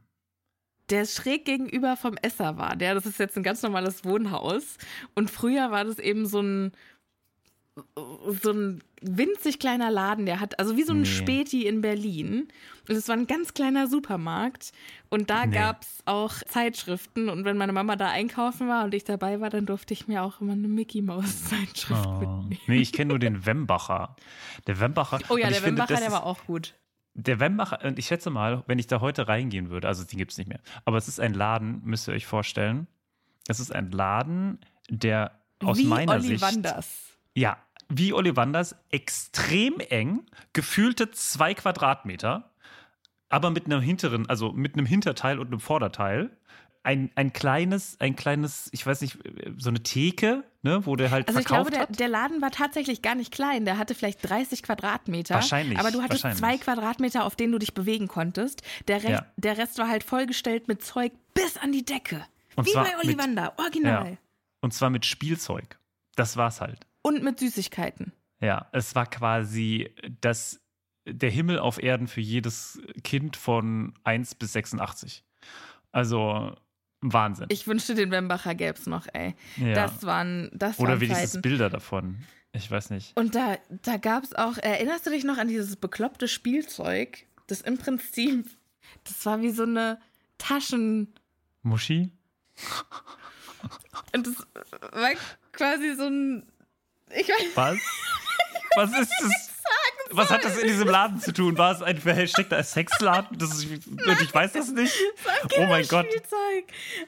B: Der schräg gegenüber vom Esser war. Der, das ist jetzt ein ganz normales Wohnhaus. Und früher war das eben so ein so ein winzig kleiner Laden, der hat, also wie so ein
A: Nee.
B: Späti in Berlin. Und es war ein ganz kleiner Supermarkt. Und da
A: Nee.
B: gab es auch Zeitschriften. Und wenn meine Mama da einkaufen war und ich dabei war, dann durfte ich mir auch immer eine Mickey Maus Zeitschrift
A: Oh.
B: mitnehmen.
A: Nee, ich kenne nur den Wembacher. Der Wembacher.
B: Oh ja, der
A: finde, das
B: der war auch gut.
A: Der Wembacher, und ich schätze mal, wenn ich da heute reingehen würde, also den gibt es nicht mehr, aber es ist ein Laden, müsst ihr euch vorstellen. Es ist ein Laden, der aus
B: wie
A: meiner
B: Olli
A: Sicht.
B: Wanders.
A: Ja, wie Ollivanders, extrem eng, gefühlte zwei Quadratmeter, aber mit einem hinteren, also mit einem Hinterteil und einem Vorderteil. Ein, ein kleines, ein kleines, ich weiß nicht, so eine Theke, ne, wo der halt
B: Also ich
A: verkauft
B: glaube, der, der Laden war tatsächlich gar nicht klein. Der hatte vielleicht 30 Quadratmeter.
A: Wahrscheinlich,
B: Aber du hattest zwei Quadratmeter, auf denen du dich bewegen konntest. Der, Re
A: Ja.
B: der Rest war halt vollgestellt mit Zeug bis an die Decke.
A: Und
B: Wie bei Ollivander, original.
A: Ja. Und zwar mit Spielzeug. Das war's halt.
B: Und mit Süßigkeiten.
A: Ja, es war quasi das, der Himmel auf Erden für jedes Kind von 1 bis 86. Also Wahnsinn.
B: Ich wünschte, den Wembacher gäbe es noch, ey.
A: ja.
B: Das waren, das
A: Oder
B: waren
A: wenigstens
B: Zeiten.
A: Bilder davon. Ich weiß nicht.
B: Und da, da gab es auch, erinnerst du dich noch an dieses bekloppte Spielzeug? Das im Prinzip, das war wie so eine Taschen,
A: Muschi?
B: Und das war quasi so ein. Ich weiß,
A: Was? Was ist das? Was hat das in diesem Laden zu tun? War es ein versteckter Sexladen? Das ist, und ich weiß das nicht. Oh mein Gott.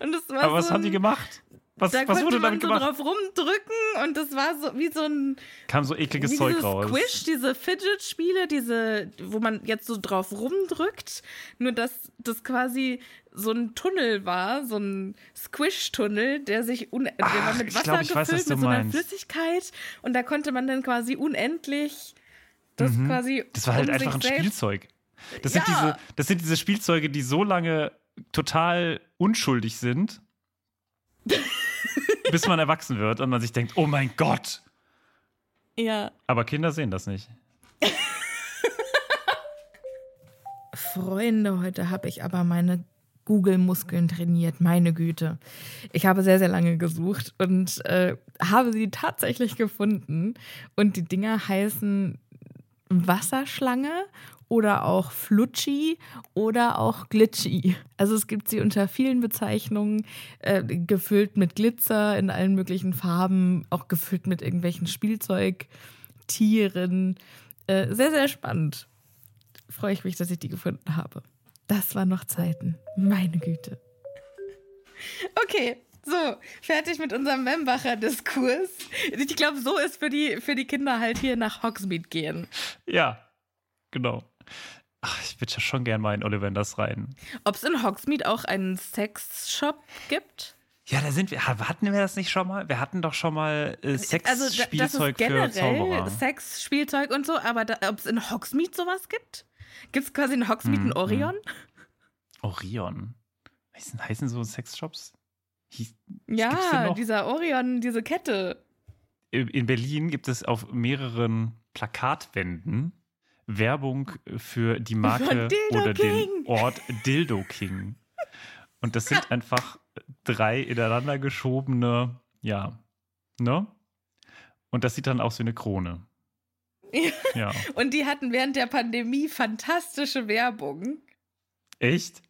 B: Und das war
A: Aber was
B: so
A: haben die gemacht? Was,
B: Da
A: was
B: konnte
A: wurde
B: man
A: damit
B: so
A: gemacht?
B: drauf rumdrücken und das war so wie so ein
A: Kam so ekliges
B: wie
A: Zeug raus.
B: Squish, diese Fidget-Spiele, diese, wo man jetzt so drauf rumdrückt, nur dass das quasi so ein Tunnel war, so ein Squish-Tunnel, der sich un der war
A: Ach,
B: mit Wasser
A: glaub, weiß,
B: gefüllt,
A: du
B: mit so einer
A: meinst.
B: Flüssigkeit und da konnte man dann quasi unendlich das quasi
A: Mhm. Das war halt
B: um
A: einfach ein
B: selbst
A: Spielzeug. Das, sind
B: Ja.
A: diese, das sind diese Spielzeuge, die so lange total unschuldig sind, bis man erwachsen wird und man sich denkt, oh mein Gott.
B: Ja.
A: Aber Kinder sehen das nicht.
B: Freunde, heute habe ich aber meine Google-Muskeln trainiert, meine Güte. Ich habe sehr, sehr lange gesucht und äh, habe sie tatsächlich gefunden. Und die Dinger heißen Wasserschlange oder auch Flutschi oder auch Glitchy. Also es gibt sie unter vielen Bezeichnungen, äh, gefüllt mit Glitzer in allen möglichen Farben, auch gefüllt mit irgendwelchen Spielzeugtieren. Äh, sehr, sehr spannend freue ich mich, dass ich die gefunden habe. Das waren noch Zeiten. Meine Güte. Okay, so, fertig mit unserem Membacher Diskurs. Ich glaube, so ist für die, für die Kinder halt hier nach Hogsmeade gehen.
A: Ja, genau. Ach, ich würde ja schon gern mal in Ollivanders rein.
B: Ob es in Hogsmeade auch einen Sexshop gibt?
A: Ja, da sind wir. Ha- Hatten wir das nicht schon mal? Wir hatten doch schon mal äh,
B: Also,
A: Sexspielzeug für
B: generell
A: Zauberer.
B: Sex, Spielzeug und so, aber ob es in Hogsmeade sowas gibt? Gibt es quasi in Hogsmeade
A: Hm,
B: einen Orion?
A: Orion. Heißen, heißen so Sexshops? Hieß,
B: Ja, dieser Orion, diese Kette.
A: in Berlin gibt es auf mehreren Plakatwänden Werbung für die Marke oder
B: King.
A: den Ort Dildo King. Und das sind einfach drei ineinander geschobene, ja, ne? Und das sieht dann aus wie eine Krone.
B: Ja.
A: Ja.
B: Und die hatten während der Pandemie fantastische Werbung.
A: Echt?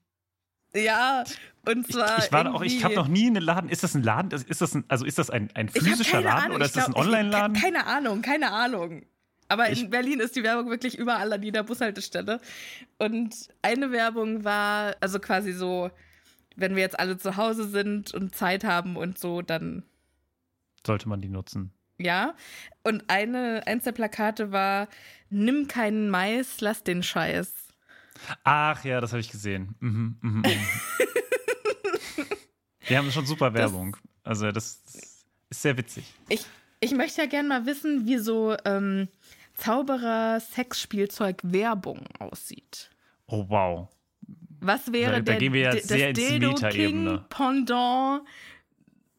B: Ja, und
A: Ich,
B: zwar.
A: ich war auch, ich habe noch nie einen Laden. Ist das ein Laden? Ist das ein, also ist das ein, ein
B: Ich
A: physischer Laden
B: Ahnung,
A: oder
B: ich
A: ist das ein
B: glaub- ich-
A: Online-Laden?
B: Keine Ahnung, keine Ahnung. Aber
A: Ich-
B: in Berlin ist die Werbung wirklich überall an jeder Bushaltestelle. Und eine Werbung war, also quasi so, wenn wir jetzt alle zu Hause sind und Zeit haben und so, dann
A: Sollte man die nutzen.
B: ja. Und eine, eins der Plakate war, nimm keinen Mais, lass den Scheiß.
A: Ach ja, das habe ich gesehen. Mhm, mhm, mhm. Die haben schon super Werbung. Also das ist sehr witzig.
B: Ich, ich möchte ja gerne mal wissen, wie so ähm, Zauberer-Sexspielzeug-Werbung aussieht.
A: Oh wow.
B: Was wäre
A: Da- da
B: der,
A: gehen wir jetzt
B: das
A: sehr ins
B: Dildo
A: Meta-Ebene.
B: King Pendant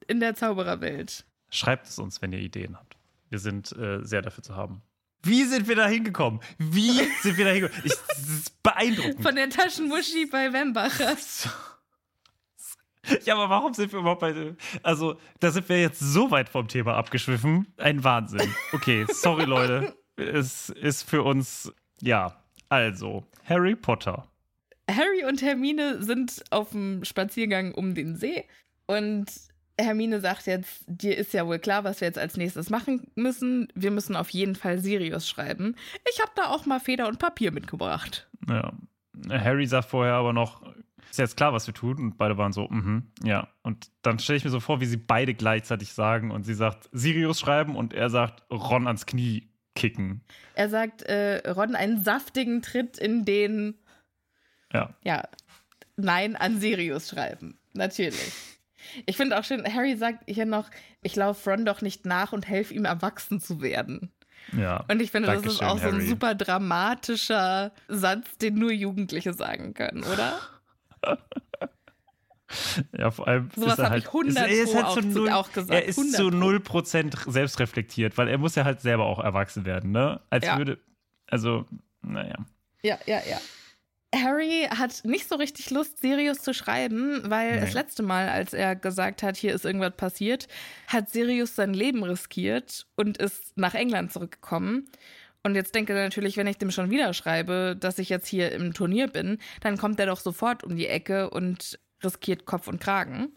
B: in der Zaubererwelt?
A: Schreibt es uns, wenn ihr Ideen habt. Wir sind äh, sehr dafür zu haben. Wie sind wir da hingekommen? Wie sind wir da hingekommen? Ich, das ist beeindruckend.
B: Von der Taschenmuschi bei Wembacher.
A: Ja, aber warum sind wir überhaupt bei. Also, da sind wir jetzt so weit vom Thema abgeschwiffen. Ein Wahnsinn. Okay, sorry, Leute. Es ist für uns. Ja, also, Harry Potter.
B: Harry und Hermine sind auf dem Spaziergang um den See und Hermine sagt jetzt, dir ist ja wohl klar, was wir jetzt als nächstes machen müssen. Wir müssen auf jeden Fall Sirius schreiben. Ich habe da auch mal Feder und Papier mitgebracht.
A: Ja. Harry sagt vorher aber noch, ist jetzt klar, was wir tun. Und beide waren so, mhm, ja. Und dann stelle ich mir so vor, wie sie beide gleichzeitig sagen. Und sie sagt, Sirius schreiben und er sagt, Ron ans Knie kicken.
B: Er sagt äh, Ron einen saftigen Tritt in den,
A: Ja.
B: ja, Nein an Sirius schreiben. Natürlich. Ich finde auch schön, Harry sagt hier noch, ich laufe Ron doch nicht nach und helfe ihm erwachsen zu werden.
A: Ja.
B: Und ich finde, das ist auch so ein
A: Harry.
B: super dramatischer Satz, den nur Jugendliche sagen können, oder?
A: Ja, vor allem.
B: Sowas
A: ist er halt,
B: ich 100
A: ist, er ist halt
B: auch
A: zu null,
B: auch gesagt,
A: Er ist
B: 100
A: zu
B: Pro.
A: 0% selbstreflektiert, weil er muss ja halt selber auch erwachsen werden, ne? Als
B: Ja.
A: würde. Also, naja.
B: Ja, ja, ja. Harry hat nicht so richtig Lust, Sirius zu schreiben, weil
A: Nee.
B: das letzte Mal, als er gesagt hat, hier ist irgendwas passiert, hat Sirius sein Leben riskiert und ist nach England zurückgekommen. Und jetzt denke er natürlich, wenn ich dem schon wieder schreibe, dass ich jetzt hier im Turnier bin, dann kommt er doch sofort um die Ecke und riskiert Kopf und Kragen.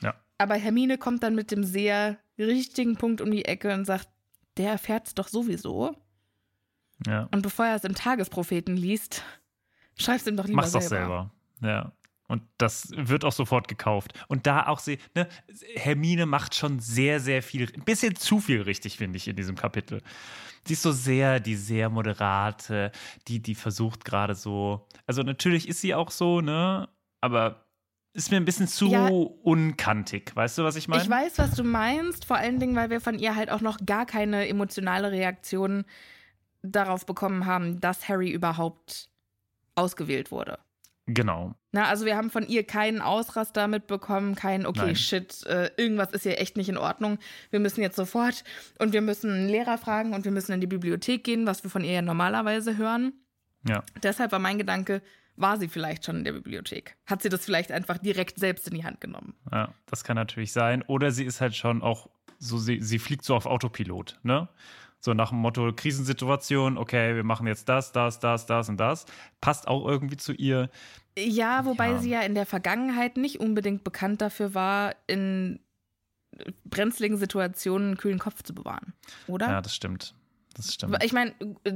A: Ja.
B: Aber Hermine kommt dann mit dem sehr richtigen Punkt um die Ecke und sagt, der erfährt's doch sowieso.
A: Ja.
B: Und bevor er es im Tagespropheten liest, schreib's ihm doch lieber
A: Mach's doch selber. Ja. Und das wird auch sofort gekauft. Und da auch sie, ne, Hermine macht schon sehr, sehr viel, ein bisschen zu viel richtig, finde ich, in diesem Kapitel. Sie ist so sehr, die sehr moderate, die, die versucht gerade so, also natürlich ist sie auch so, ne, aber ist mir ein bisschen zu
B: Ja.
A: unkantig. Weißt du, was ich meine?
B: Ich weiß, was du meinst, vor allen Dingen, weil wir von ihr halt auch noch gar keine emotionale Reaktion darauf bekommen haben, dass Harry überhaupt ausgewählt wurde.
A: Genau.
B: Na, also wir haben von ihr keinen Ausraster mitbekommen, kein, okay,
A: Nein.
B: shit, äh, irgendwas ist hier echt nicht in Ordnung. Wir müssen jetzt sofort und wir müssen einen Lehrer fragen und wir müssen in die Bibliothek gehen, was wir von ihr ja normalerweise hören.
A: Ja.
B: Deshalb war mein Gedanke, war sie vielleicht schon in der Bibliothek? Hat sie das vielleicht einfach direkt selbst in die Hand genommen?
A: Ja, das kann natürlich sein. Oder sie ist halt schon auch so, sie, sie fliegt so auf Autopilot, ne? So nach dem Motto Krisensituation, okay, wir machen jetzt das, das, das, das und das. Passt auch irgendwie zu ihr.
B: Ja, wobei
A: Ja.
B: sie ja in der Vergangenheit nicht unbedingt bekannt dafür war, in brenzligen Situationen einen kühlen Kopf zu bewahren, oder?
A: Ja, das stimmt. Das stimmt.
B: Ich meine,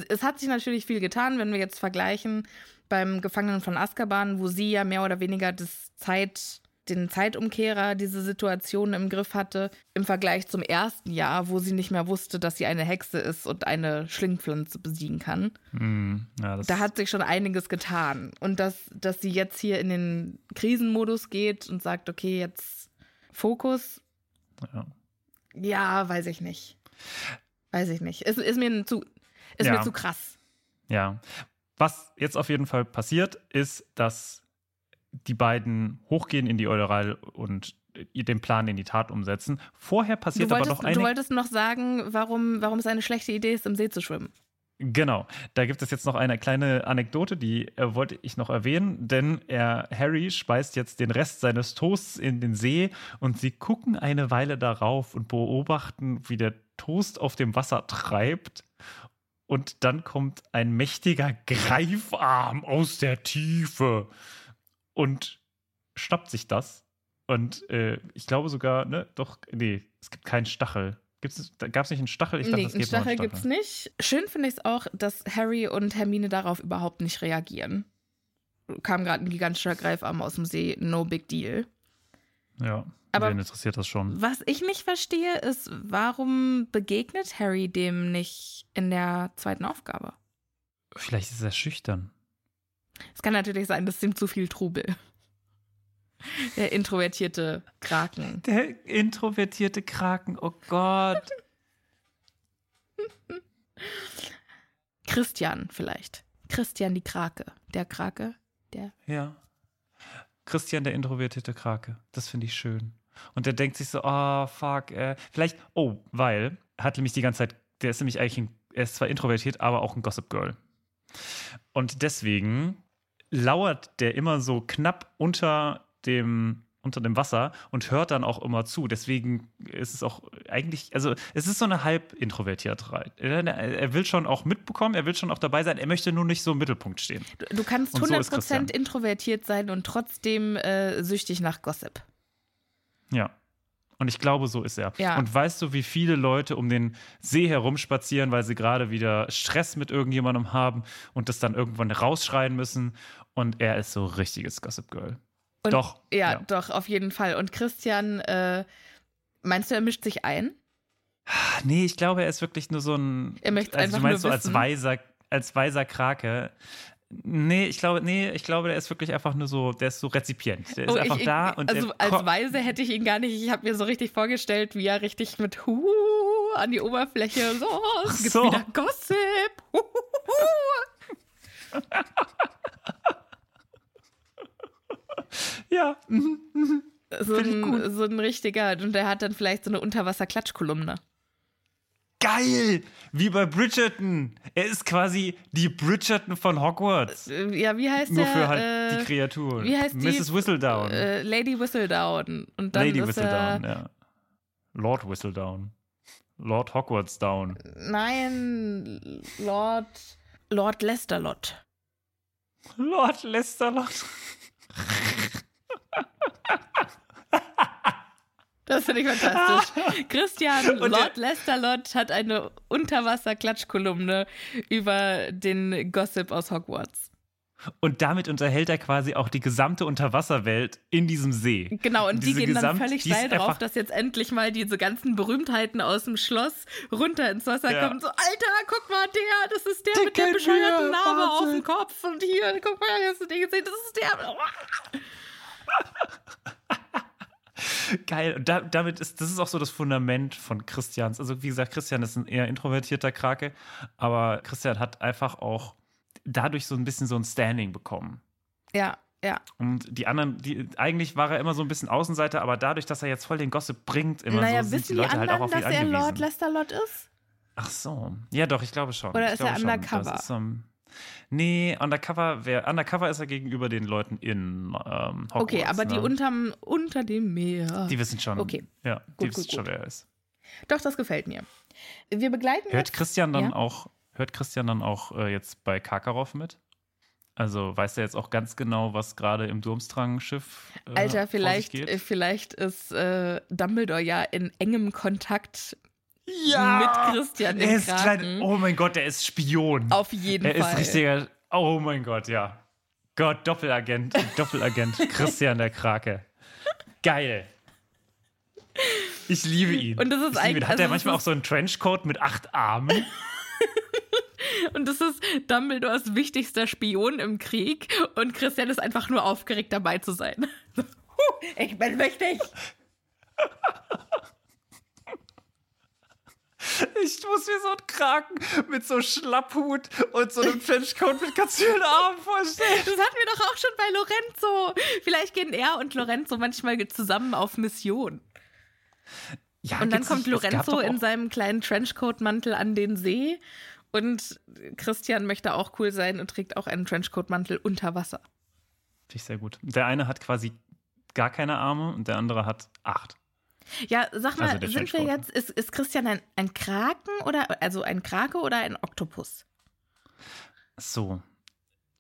B: es hat sich natürlich viel getan, wenn wir jetzt vergleichen beim Gefangenen von Azkaban, wo sie ja mehr oder weniger das Zeit, den Zeitumkehrer, diese Situation im Griff hatte, im Vergleich zum ersten Jahr, wo sie nicht mehr wusste, dass sie eine Hexe ist und eine Schlingpflanze besiegen kann.
A: Hm, ja,
B: Da hat sich schon einiges getan. Und dass, dass sie jetzt hier in den Krisenmodus geht und sagt, okay, jetzt Fokus,
A: ja.
B: ja, weiß ich nicht. Weiß ich nicht. Ist, ist, mir, zu, ist
A: Ja.
B: mir zu krass.
A: ja. Was jetzt auf jeden Fall passiert, ist, dass die beiden hochgehen in die Eulerei und den Plan in die Tat umsetzen. Vorher passiert aber noch eine.
B: du wolltest noch sagen, warum, warum es eine schlechte Idee ist, im See zu schwimmen.
A: Genau, da gibt es jetzt noch eine kleine Anekdote, die äh, wollte ich noch erwähnen, denn er, Harry speist jetzt den Rest seines Toasts in den See und sie gucken eine Weile darauf und beobachten, wie der Toast auf dem Wasser treibt. Und dann kommt ein mächtiger Greifarm aus der Tiefe und schnappt sich das. Und äh, ich glaube sogar, ne, doch, nee, es gibt keinen Stachel. Gab es nicht einen Stachel?
B: Ich dachte, nee, einen Stachel, gibt es nicht. Schön finde ich es auch, dass Harry und Hermine darauf überhaupt nicht reagieren. Kam gerade ein gigantischer Greifarm aus dem See, no big deal.
A: Ja, aber wen interessiert das schon?
B: Was ich nicht verstehe, ist, warum begegnet Harry dem nicht in der zweiten Aufgabe?
A: Vielleicht ist er schüchtern.
B: Es kann natürlich sein, dass ihm zu viel Trubel. Der introvertierte Kraken.
A: Der introvertierte Kraken, oh Gott.
B: Christian vielleicht. Christian die Krake. Der Krake, der.
A: Ja. Christian der introvertierte Krake. Das finde ich schön. Und der denkt sich so, oh, fuck, äh, vielleicht, oh, weil, hat nämlich die ganze Zeit, der ist nämlich eigentlich, ein, er ist zwar introvertiert, aber auch ein Gossip Girl. Und deswegen lauert der immer so knapp unter dem unter dem Wasser und hört dann auch immer zu. Deswegen ist es auch eigentlich, also es ist so eine halb Introvertiertheit. Er will schon auch mitbekommen, er will schon auch dabei sein, er möchte nur nicht so im Mittelpunkt stehen.
B: Du, du kannst 100% so introvertiert sein und trotzdem äh, süchtig nach Gossip.
A: Ja. Und ich glaube, so ist er.
B: Ja.
A: Und weißt du, wie viele Leute um den See herumspazieren, weil sie gerade wieder Stress mit irgendjemandem haben und das dann irgendwann rausschreien müssen? Und er ist so richtiges Gossip Girl.
B: Und,
A: doch.
B: Ja, ja, doch, auf jeden Fall. Und Christian, äh, meinst du, er mischt sich ein?
A: Nee, ich glaube, er ist wirklich nur so ein.
B: Er möchte also, einfach
A: du meinst
B: nur
A: so als weiser, als weiser Krake. Nee, ich glaube, nee, ich glaube, der ist wirklich einfach nur so, der ist so Rezipient. Der ist oh, einfach
B: ich,
A: da und
B: Also als Weise hätte ich ihn gar nicht, ich habe mir so richtig vorgestellt, wie er richtig mit Hu an die Oberfläche so, es gibt so. wieder Gossip. Hu, hu, hu.
A: Ja. Mhm, mhm.
B: So ein, so ein richtiger, und der hat dann vielleicht so eine Unterwasser-Klatschkolumne.
A: Geil! Wie bei Bridgerton. Er ist quasi die Bridgerton von Hogwarts.
B: Äh, ja, wie heißt
A: Nur
B: der?
A: Nur für halt
B: äh,
A: die Kreatur.
B: Wie heißt
A: Mrs.
B: die?
A: Whistledown.
B: Äh, Lady Whistledown. Und dann
A: Lady
B: ist
A: Whistledown, ja. Lord Whistledown. Lord Hogwarts Down.
B: Nein, Lord. Lord Lesterlot.
A: Lord Lesterlot.
B: Das finde ich fantastisch. Christian und Lord Lesterlot hat eine Unterwasser-Klatschkolumne über den Gossip aus Hogwarts.
A: Und damit unterhält er quasi auch die gesamte Unterwasserwelt in diesem See.
B: Genau, und die gehen dann völlig steil drauf, dass jetzt endlich mal diese ganzen Berühmtheiten aus dem Schloss runter ins Wasser ja. kommen. So, Alter, guck mal, der, das ist der Dicke mit der bescheuerten Narbe auf dem Kopf. Und hier, guck mal, hast du den gesehen, das ist der.
A: Geil. Und da, damit ist, das ist auch so das Fundament von Christians. Also, wie gesagt, Christian ist ein eher introvertierter Krake, aber Christian hat einfach auch dadurch so ein bisschen so ein Standing bekommen.
B: Ja, ja.
A: Und die anderen, die, eigentlich war er immer so ein bisschen Außenseiter, aber dadurch, dass er jetzt voll den Gossip bringt, immer
B: naja,
A: so,
B: sind die Leute
A: die
B: halt
A: auch auf ihn
B: dass er Lord Lesterlot ist?
A: Ach so. Ja, doch, ich glaube schon.
B: Oder
A: ich
B: ist er undercover?
A: Ist, um, nee, undercover, wär, undercover ist er gegenüber den Leuten in ähm, Hogwarts.
B: Okay, aber
A: ne?
B: die unterm, unter dem Meer.
A: Die wissen schon.
B: Okay.
A: Ja, die gut, wissen gut, schon,
B: gut.
A: wer er ist.
B: Doch, das gefällt mir. Wir begleiten
A: Hört
B: jetzt,
A: Christian dann
B: ja?
A: auch, hört Christian dann auch äh, jetzt bei Karkaroff mit? Also weiß er jetzt auch ganz genau, was gerade im Durmstrang-Schiff
B: äh, Alter, vielleicht, äh, vielleicht ist äh, Dumbledore ja in engem Kontakt
A: ja,
B: mit Christian
A: er ist klein, Oh mein Gott, er ist Spion.
B: Auf jeden
A: er
B: Fall.
A: Er ist richtiger. Oh mein Gott, ja. Gott, Doppelagent, Doppelagent, Christian der Krake. Geil. Ich liebe ihn.
B: Und das ist eigentlich.
A: Hat also er manchmal auch so einen Trenchcoat mit acht Armen?
B: Und das ist Dumbledores wichtigster Spion im Krieg. Und Christian ist einfach nur aufgeregt, dabei zu sein. ich bin wichtig.
A: Ich muss mir so einen Kraken mit so Schlapphut und so einem Trenchcoat mit ganz vielen Armen vorstellen.
B: Das hatten wir doch auch schon bei Lorenzo. Vielleicht gehen er und Lorenzo manchmal zusammen auf Mission.
A: Ja,
B: und dann kommt Lorenzo in seinem kleinen Trenchcoat-Mantel an den See Und Christian möchte auch cool sein und trägt auch einen Trenchcoat-Mantel unter Wasser.
A: Finde ich sehr gut. Der eine hat quasi gar keine Arme und der andere hat acht.
B: Ja, sag mal,
A: Also
B: sind wir jetzt, ist, ist Christian ein, ein Kraken oder, also ein Krake oder ein Oktopus?
A: So.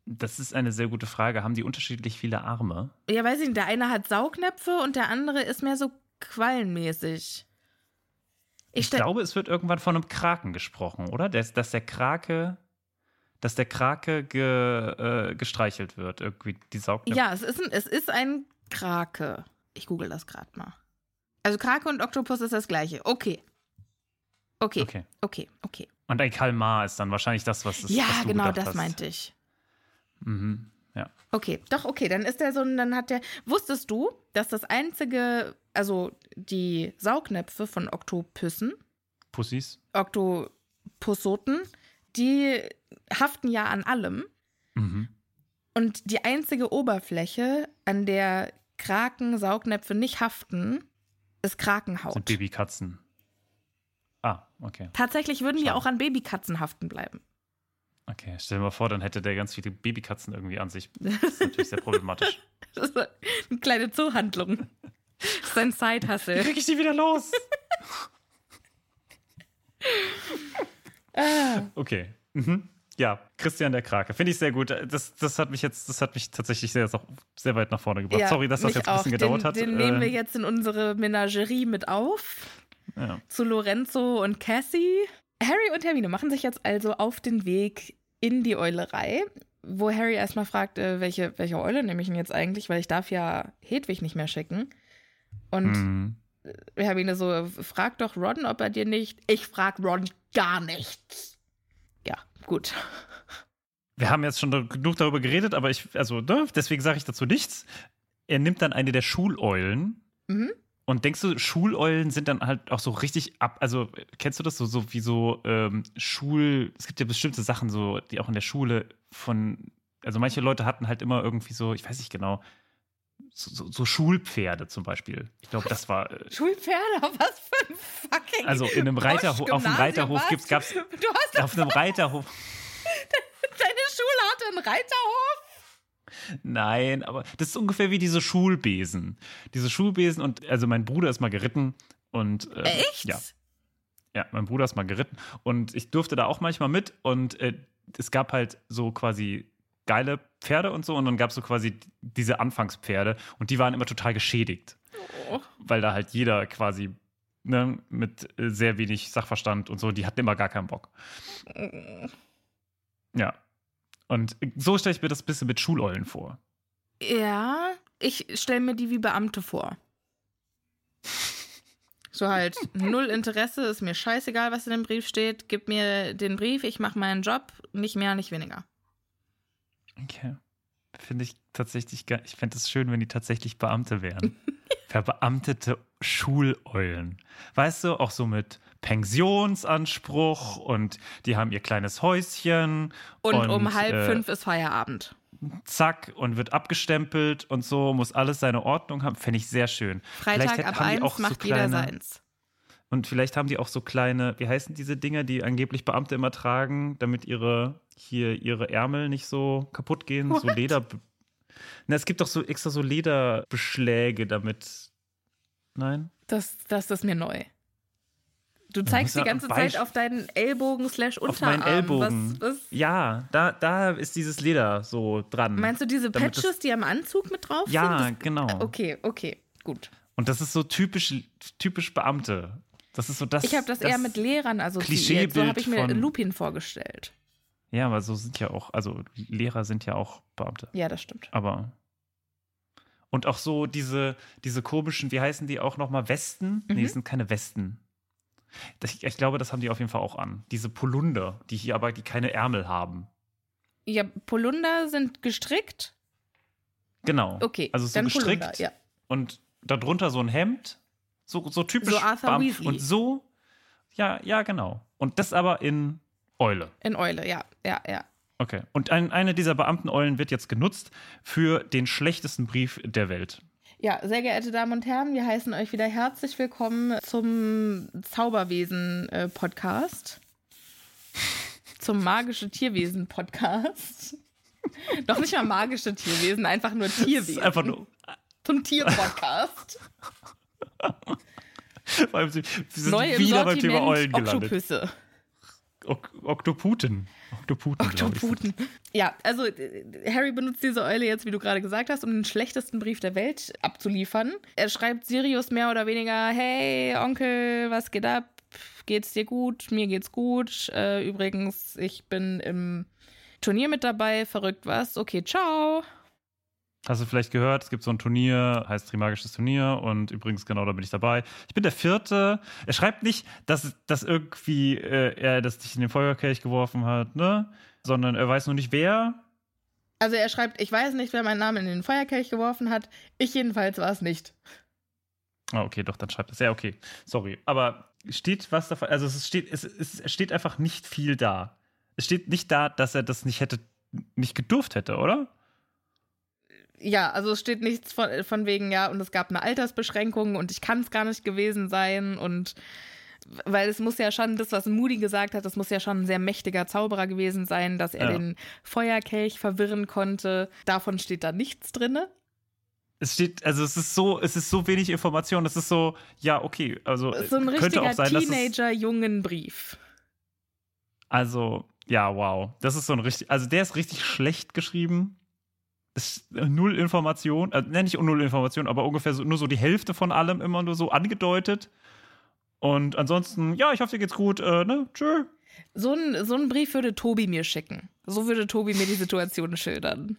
A: Das ist eine sehr gute Frage. Haben die unterschiedlich viele Arme?
B: Ja, weiß ich nicht, der eine hat Saugnäpfe und der andere ist mehr so quallenmäßig. Ich,
A: Ich glaube, es wird irgendwann von einem Kraken gesprochen, oder? Dass, dass der Krake, dass der Krake ge, äh, gestreichelt wird. Irgendwie die Saugnäpfe.
B: ja, es ist, ein, es ist ein Krake. Ich google das gerade mal. Also Krake und Oktopus ist das gleiche. Okay. Okay,
A: Okay.
B: okay, okay.
A: Und ein Kalmar ist dann wahrscheinlich das, was, es,
B: ja,
A: was
B: genau, das
A: hast.
B: meinte ich.
A: Mhm. Ja.
B: Okay, doch, okay, dann ist der so, ein- dann hat der. Wusstest du, dass das einzige, also die Saugnäpfe von Oktopüssen,
A: Pussys.
B: Oktopussoten, die haften ja an allem.
A: Mhm.
B: Und die einzige Oberfläche, an der Kraken, Saugnäpfe nicht haften, ist Krakenhaut.
A: Sind Babykatzen. Ah, okay.
B: Tatsächlich würden die
A: Schade.
B: auch an Babykatzen haften bleiben.
A: Okay, stell dir mal vor, dann hätte der ganz viele Babykatzen irgendwie an sich. Das ist natürlich sehr problematisch.
B: Das ist eine kleine Zoohandlung. Das ist ein Side-Hustle.
A: Krieg ich die wieder los?
B: Ah.
A: Okay. Mhm. Ja, Christian der Krake. Finde ich sehr gut. Das, das hat mich jetzt, das hat mich tatsächlich sehr, sehr weit nach vorne gebracht.
B: Ja,
A: Sorry, dass das jetzt ein bisschen
B: auch.
A: gedauert
B: den,
A: hat.
B: Den nehmen wir
A: Äh,
B: jetzt in unsere Menagerie mit auf.
A: ja.
B: Zu Lorenzo und Cassie. Harry und Hermine machen sich jetzt also auf den Weg in die Eulerei, wo Harry erstmal fragt, äh, welche, welche Eule nehme ich denn jetzt eigentlich, weil ich darf ja Hedwig nicht mehr schicken. Und
A: Mhm.
B: Hermine so, frag doch Ron, ob er dir nicht. Ich frag Ron gar nichts. Ja, gut.
A: Wir haben jetzt schon genug darüber geredet, aber ich, also, ne, deswegen sage ich dazu nichts. Er nimmt dann eine der Schuleulen.
B: Mhm.
A: Und denkst du, Schuleulen sind dann halt auch so richtig ab, also kennst du das so, so wie so ähm, Schul, es gibt ja bestimmte Sachen so, die auch in der Schule von, also manche Leute hatten halt immer irgendwie so, ich weiß nicht genau, so, so, Schulpferde zum Beispiel. Ich glaube, das war, äh,
B: Schulpferde, was für ein fucking.
A: also in einem Reiterhof, auf einem
B: Bosch-Gymnasium
A: Reiterhof gibt's, gab's,
B: Du hast
A: auf einem Reiterhof,
B: deine Schule hatte einen Reiterhof.
A: Nein, aber das ist ungefähr wie diese Schulbesen. Diese Schulbesen und also mein Bruder ist mal geritten und ähm,
B: Echt?
A: ja, ja, mein Bruder ist mal geritten und ich durfte da auch manchmal mit und äh, es gab halt so quasi geile Pferde und so und dann gab es so quasi diese Anfangspferde und die waren immer total geschädigt,
B: Oh.
A: weil da halt jeder quasi ne, mit äh, sehr wenig Sachverstand und so, die hatten immer gar keinen Bock. Ja. Und so stelle ich mir das ein bisschen mit Schuleulen vor.
B: Ja, ich stelle mir die wie Beamte vor. So halt, null Interesse, ist mir scheißegal, was in dem Brief steht. Gib mir den Brief, ich mache meinen Job, nicht mehr, nicht weniger.
A: Okay. Finde ich tatsächlich geil. Ich fände es schön, wenn die tatsächlich Beamte wären. Verbeamtete Schuleulen. Weißt du, auch so mit Pensionsanspruch und die haben ihr kleines Häuschen.
B: Und, um halb
A: äh,
B: fünf ist Feierabend.
A: Zack, und wird abgestempelt und so, muss alles seine Ordnung haben. Fände ich sehr schön.
B: Freitag
A: Vielleicht
B: ab eins
A: auch so
B: macht jeder
A: kleine-
B: seins.
A: Und vielleicht haben die auch so kleine, wie heißen diese Dinger, die angeblich Beamte immer tragen, damit ihre hier ihre Ärmel nicht so kaputt gehen, so
B: What?
A: Leder. Na, es gibt doch so extra so Lederbeschläge, damit. Nein?
B: Das, das ist mir neu. Du zeigst die
A: ja
B: ganze Zeit auf deinen Ellbogen slash
A: Auf
B: Unterarm.
A: meinen Ellbogen.
B: Was, was,
A: Ja, da, da ist dieses Leder so dran.
B: meinst du diese Patches, die am Anzug mit drauf
A: ja,
B: sind?
A: genau.
B: Das, okay, okay, gut.
A: Und das ist so typisch, typisch Beamte. Das ist so das.
B: Ich habe das, eher mit Lehrern assoziiert. So habe ich mir Lupin vorgestellt.
A: Ja, aber so sind ja auch, also Lehrer sind ja auch Beamte.
B: Ja, das stimmt.
A: Aber. Und auch so diese, diese komischen, wie heißen die auch nochmal? Westen? Nee,
B: Mhm.
A: das sind keine Westen. Das, ich, ich glaube, das haben die auf jeden Fall auch an. Diese Polunder, die hier aber die keine Ärmel haben.
B: Ja, Polunder sind gestrickt.
A: Genau.
B: Okay,
A: Also so gestrickt
B: Polunder, ja.
A: und darunter so ein Hemd. So, so typisch.
B: So Arthur
A: Beamt-
B: Weasley.
A: Und so, ja, ja, genau. Und das aber in Eule.
B: In Eule, ja, ja, ja.
A: Okay. Und ein, eine dieser Beamteneulen wird jetzt genutzt für den schlechtesten Brief der Welt.
B: Ja, sehr geehrte Damen und Herren, wir heißen euch wieder herzlich willkommen zum Zauberwesen-Podcast. zum Magische Tierwesen Podcast. Doch nicht mal magische Tierwesen, einfach nur Tierwesen.
A: Einfach nur.
B: Zum Tierpodcast.
A: Vor allem, sie, sie sind
B: Neu
A: wieder beim Thema Eulen gelandet.
B: Oktopüsse.
A: Ok Oktoputen. Oktoputen.
B: Oktoputen. Ja, also äh, Harry benutzt diese Eule jetzt, wie du gerade gesagt hast, um den schlechtesten Brief der Welt abzuliefern. Er schreibt Sirius mehr oder weniger, hey Onkel, was geht ab? Geht's dir gut? Mir geht's gut. Äh, übrigens, ich bin im Turnier mit dabei. Verrückt was? Okay, ciao.
A: Hast du vielleicht gehört, es gibt so ein Turnier, heißt Trimagisches Turnier und übrigens genau da bin ich dabei. Ich bin der Vierte. Er schreibt nicht, dass, dass irgendwie äh, er das dich in den Feuerkelch geworfen hat, ne? Sondern er weiß nur nicht wer.
B: Also er schreibt, ich weiß nicht, wer meinen Namen in den Feuerkelch geworfen hat. Ich jedenfalls war es nicht.
A: Ah, okay, doch, dann schreibt es. Ja, okay. Sorry. Aber steht was davon? Also es steht, es, es steht einfach nicht viel da. Es steht nicht da, dass er das nicht hätte, nicht gedurft hätte, oder?
B: Ja, also es steht nichts von, von wegen, ja, und es gab eine Altersbeschränkung und ich kann es gar nicht gewesen sein und weil es muss ja schon, das, was Moody gesagt hat, das muss ja schon ein sehr mächtiger Zauberer gewesen sein, dass er
A: Ja.
B: den Feuerkelch verwirren konnte. Davon steht da nichts drinne.
A: Es steht, also es ist so, es ist so wenig Information. Es ist so, ja, okay, also
B: Es ist so ein
A: könnte auch
B: richtiger
A: sein,
B: Teenager-Jungenbrief.
A: Also, ja, wow. Das ist so ein richtig, also der ist richtig schlecht geschrieben. Ist null Information, also ne, nicht null Information, aber ungefähr so, nur so die Hälfte von allem immer nur so angedeutet. Und ansonsten, ja, ich hoffe, dir geht's gut, äh, ne? Tschö.
B: So ein, so ein Brief würde Tobi mir schicken. So würde Tobi mir die Situation schildern.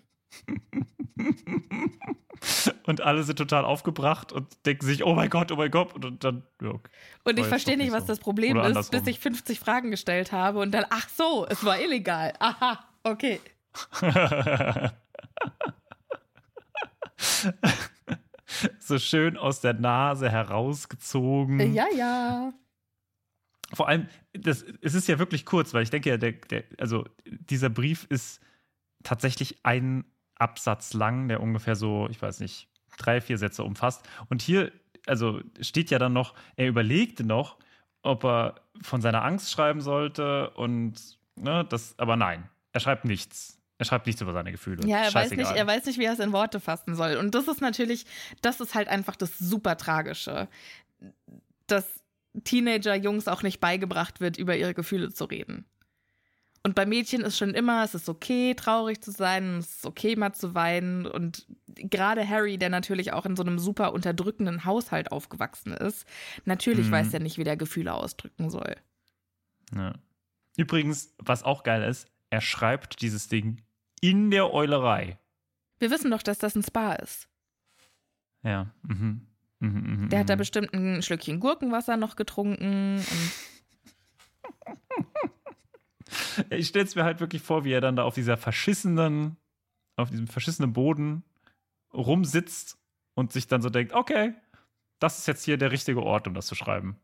A: Und alle sind total aufgebracht und denken sich, oh mein Gott, oh mein Gott. Und dann, ja, okay.
B: Und ich verstehe nicht, was
A: so.
B: das Problem
A: Oder
B: ist,
A: andersrum.
B: bis ich 50 Fragen gestellt habe und dann, ach so, es war illegal. Aha, okay.
A: so schön aus der Nase herausgezogen.
B: Ja, ja.
A: Vor allem, das, es ist ja wirklich kurz, weil ich denke ja, der, der, also dieser Brief ist tatsächlich ein Absatz lang, der ungefähr so, ich weiß nicht, drei, vier Sätze umfasst. Und hier, also steht ja dann noch, er überlegte noch, ob er von seiner Angst schreiben sollte und ne, das, aber nein, er schreibt nichts. Er schreibt nichts über seine Gefühle.
B: Ja, er weiß, nicht, er weiß nicht, wie er es in Worte fassen soll. Und das ist natürlich, das ist halt einfach das super Tragische. Dass Teenager-Jungs auch nicht beigebracht wird, über ihre Gefühle zu reden. Und bei Mädchen ist schon immer, es ist okay, traurig zu sein, es ist okay, mal zu weinen. Und gerade Harry, der natürlich auch in so einem super unterdrückenden Haushalt aufgewachsen ist, natürlich
A: Mhm.
B: weiß er nicht, wie der Gefühle ausdrücken soll.
A: Ja. Übrigens, was auch geil ist, er schreibt dieses Ding in der Eulerei.
B: Wir wissen doch, dass das ein Spa ist.
A: Ja. Mhm. Mhm, mhm,
B: Der hat da
A: mhm.
B: bestimmt ein Schlückchen Gurkenwasser noch getrunken.
A: Ich stelle es mir halt wirklich vor, wie er dann da auf dieser verschissenen, auf diesem verschissenen Boden rumsitzt und sich dann so denkt, okay, das ist jetzt hier der richtige Ort, um das zu schreiben.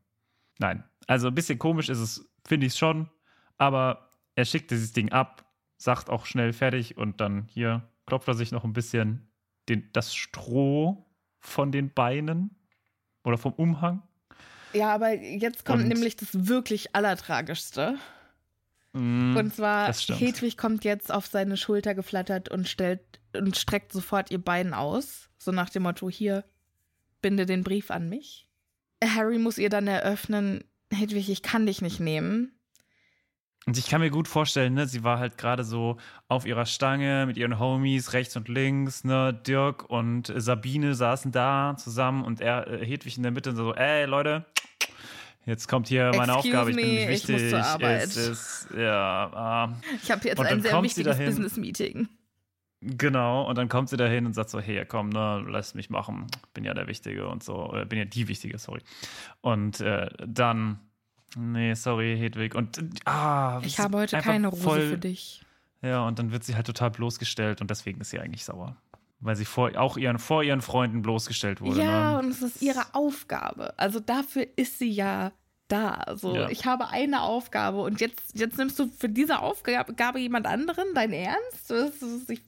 A: Nein, also ein bisschen komisch ist es, finde ich es schon, aber er schickt dieses Ding ab, sagt auch schnell fertig und dann hier klopft er sich noch ein bisschen den, das Stroh von den Beinen oder vom Umhang.
B: Ja, aber jetzt kommt
A: Und-
B: nämlich das wirklich Allertragischste.
A: Mm,
B: Und zwar. Hedwig kommt jetzt auf seine Schulter geflattert und stellt und streckt sofort ihr Bein aus. So nach dem Motto: Hier, binde den Brief an mich. Harry muss ihr dann eröffnen: Hedwig, ich kann dich nicht nehmen.
A: Und ich kann mir gut vorstellen, ne, sie war halt gerade so auf ihrer Stange mit ihren Homies rechts und links, ne, Dirk und Sabine saßen da zusammen und er, äh, Hedwig in der Mitte und so, ey Leute, jetzt kommt hier meine
B: Excuse
A: Aufgabe, ich bin nicht
B: ich
A: wichtig.
B: muss zur Arbeit.
A: Es ist, ja, ah,
B: Ich habe jetzt ein sehr wichtiges. Business-Meeting.
A: genau. Und dann kommt sie dahin und sagt so, hey, komm, ne, lass mich machen, bin ja der Wichtige und so, oder bin ja die Wichtige, sorry. Und äh, dann, nee, sorry, Hedwig, und ah,
B: Ich habe heute keine Rose
A: voll-
B: für dich.
A: Ja, und dann wird sie halt total bloßgestellt und deswegen ist sie eigentlich sauer. Weil sie vor, auch ihren, vor ihren Freunden bloßgestellt wurde.
B: Ja,
A: ne?
B: und es ist ihre Aufgabe. Also dafür ist sie ja da. So,
A: Ja.
B: ich habe eine Aufgabe und jetzt, jetzt nimmst du für diese Aufgabe jemand anderen? Dein Ernst? Das ist, ich,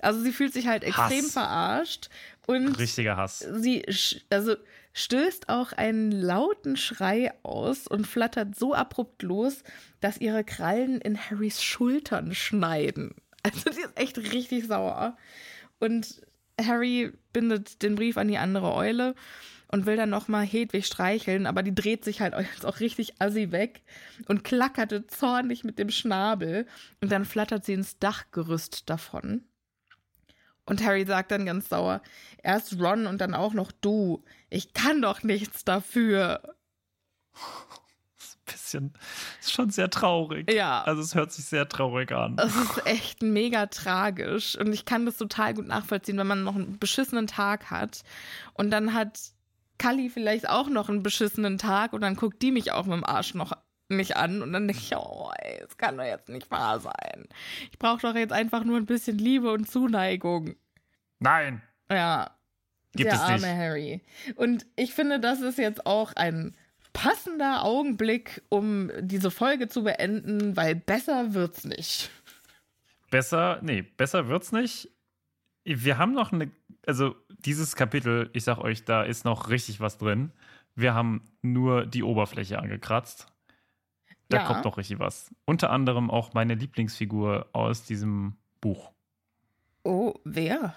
B: also sie fühlt sich halt extrem
A: Hass.
B: verarscht und
A: Richtiger Hass.
B: sie also stößt auch einen lauten Schrei aus und flattert so abrupt los, dass ihre Krallen in Harrys Schultern schneiden. Also die ist echt richtig sauer. Und Harry bindet den Brief an die andere Eule und will dann nochmal Hedwig streicheln, aber die dreht sich halt jetzt auch richtig assi weg und klackerte zornig mit dem Schnabel und dann flattert sie ins Dachgerüst davon. Und Harry sagt dann ganz sauer, erst Ron und dann auch noch du. Ich kann doch nichts dafür.
A: Das ist ein bisschen, ist schon sehr traurig.
B: Ja.
A: Also es hört sich sehr traurig an.
B: Es ist echt mega tragisch und ich kann das total gut nachvollziehen, wenn man noch einen beschissenen Tag hat und dann hat Kali vielleicht auch noch einen beschissenen Tag und dann guckt die mich auch mit dem Arsch noch mich an und dann denke ich, oh, ey, es kann doch jetzt nicht wahr sein. Ich brauche doch jetzt einfach nur ein bisschen Liebe und Zuneigung.
A: Nein.
B: Ja.
A: Gibt
B: der
A: es
B: arme
A: nicht.
B: Harry. Und ich finde, das ist jetzt auch ein passender Augenblick, um diese Folge zu beenden, weil besser wird's nicht.
A: Besser, nee, besser wird's nicht. Wir haben noch eine, also dieses Kapitel, ich sag euch, da ist noch richtig was drin. Wir haben nur die Oberfläche angekratzt. Da
B: Ja.
A: kommt noch richtig was. Unter anderem auch meine Lieblingsfigur aus diesem Buch.
B: Oh, wer?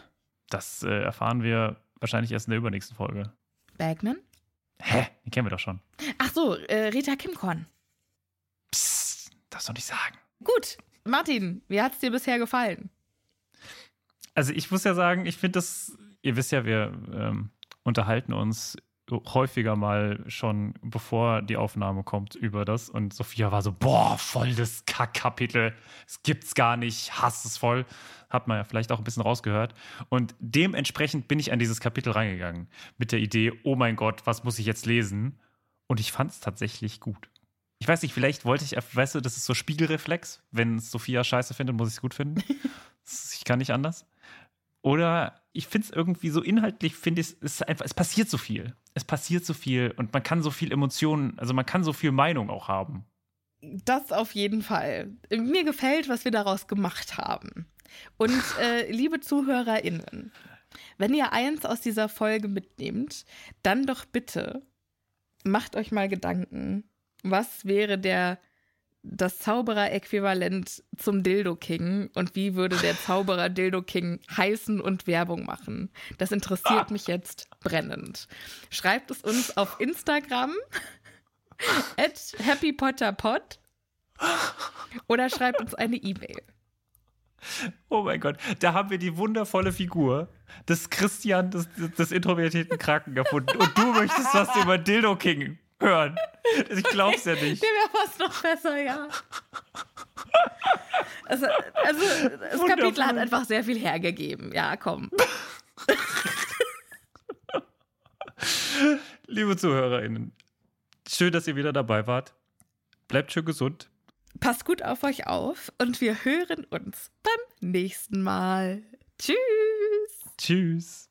A: Das äh, erfahren wir wahrscheinlich erst in der übernächsten Folge.
B: Bagman?
A: Hä? Die kennen wir doch schon.
B: Ach so, äh, Rita Kimkorn.
A: Psst, darfst du nicht sagen.
B: Gut, Martin, wie hat's dir bisher gefallen?
A: Also ich muss ja sagen, ich finde das, ihr wisst ja, wir ähm, unterhalten uns häufiger mal schon, bevor die Aufnahme kommt, über das. Und Sophia war so, boah, voll das Kackkapitel. Es gibt's gar nicht, hasse es voll. Hat man ja vielleicht auch ein bisschen rausgehört. Und dementsprechend bin ich an dieses Kapitel reingegangen. Mit der Idee, oh mein Gott, was muss ich jetzt lesen? Und ich fand es tatsächlich gut. Ich weiß nicht, vielleicht wollte ich, weißt du, das ist so Spiegelreflex. Wenn Sophia scheiße findet, muss ich es gut finden. Ich kann nicht anders. Oder ich finde es irgendwie so inhaltlich, finde ich, es ist einfach, es passiert so viel. Es passiert so viel und man kann so viel Emotionen, also man kann so viel Meinung auch haben.
B: Das auf jeden Fall. Mir gefällt, was wir daraus gemacht haben. Und äh, liebe ZuhörerInnen, wenn ihr eins aus dieser Folge mitnehmt, dann doch bitte macht euch mal Gedanken, was wäre der das Zauberer-Äquivalent zum Dildo King und wie würde der Zauberer Dildo King heißen und Werbung machen? Das interessiert mich jetzt brennend. Schreibt es uns auf Instagram at happypotterpod oder schreibt uns eine E-Mail.
A: Oh mein Gott, da haben wir die wundervolle Figur des Christian, des, des introvertierten Kranken gefunden. Und du möchtest was über Dildo King hören. Ich glaub's ja nicht.
B: Der wäre fast noch besser, ja. Also, also das
A: Wundervoll.
B: Kapitel hat einfach sehr viel hergegeben. Ja, komm.
A: Liebe ZuhörerInnen, schön, dass ihr wieder dabei wart. Bleibt schön gesund.
B: Passt gut auf euch auf und wir hören uns beim nächsten Mal. Tschüss.
A: Tschüss.